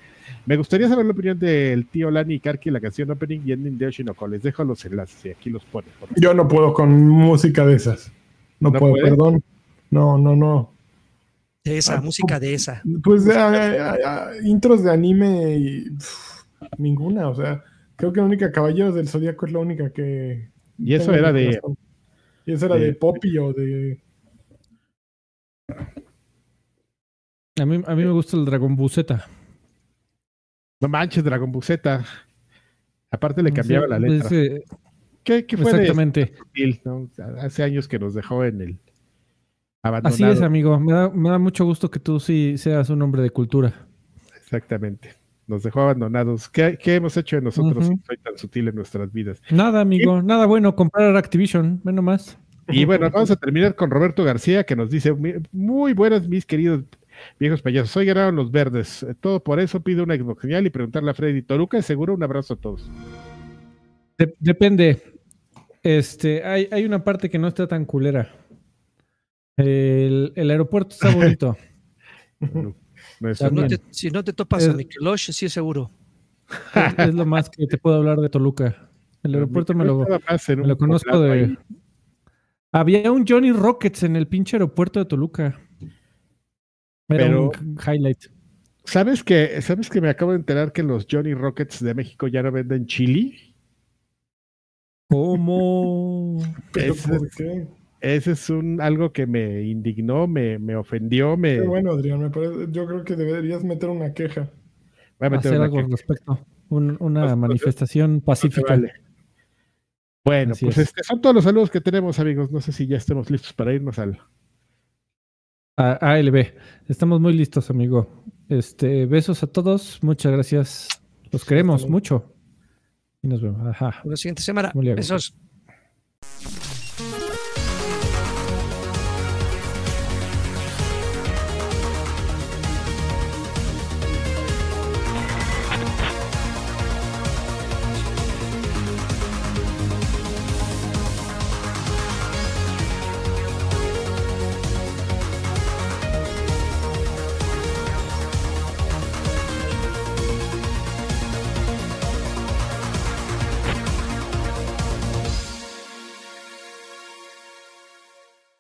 Me gustaría saber la opinión del tío Lani y Karki, la canción opening y ending de Oshinoko. Les dejo los enlaces y aquí los pone. Yo no puedo con música de esas. No, ¿No puedo, puede? perdón. No, no, no. De esa, Ah, música de esa. Pues ah, ah, ah, intros de anime y pff, ninguna. O sea, creo que la única Caballeros del Zodíaco es la única que. Y eso era de. Y eso era de- de Poppy o de. A mí, a mí me gusta el Dragón Buceta. No manches, Dragon Buceta. Aparte le cambiaba la letra. eh, ¿Qué, qué fue exactamente. No? Hace años que nos dejó en el abandonado. Así es, amigo. Me da, me da mucho gusto que tú sí seas un hombre de cultura. Exactamente. Nos dejó abandonados. ¿Qué, qué hemos hecho de nosotros si soy tan sutil en nuestras vidas? Nada, amigo. Nada bueno comprar Activision. Ve nomás. Y bueno, vamos a terminar con Roberto García, que nos dice, "Mi- muy buenas, mis queridos viejos payasos. Hoy ganaron los verdes. Eh, Todo por eso pido una Xbox señal y preguntarle a Freddy Toruca. Seguro, un abrazo a todos. De- depende. Este, hay, hay una parte que no está tan culera. El, el aeropuerto está bonito. No te, si no te topas a Es- Mikelosh, sí es seguro. es, es lo más que te puedo hablar de Toluca. El aeropuerto me lo, me lo conozco de. ahí. Había un Johnny Rockets en el pinche aeropuerto de Toluca. Era Pero- un highlight. ¿Sabes que, ¿Sabes que me acabo de enterar que los Johnny Rockets de México ya no venden chili? ¿Cómo? ¿Pero Ese- por qué? Ese es un algo que me indignó, me, me ofendió, me Qué bueno, Adrián, me parece, yo creo que deberías meter una queja. voy a meter Hacer una algo al queja. respecto. Un- una Pues, pues, manifestación No se pacífica. vale. Bueno, Así pues es. este, son todos los saludos que tenemos, amigos. No sé si ya estemos listos para irnos al. A- ALB. Estamos muy listos, amigo. Este, besos a todos. Muchas gracias. Los queremos mucho. Y nos vemos. Ajá. La siguiente semana. Muy bien. Besos.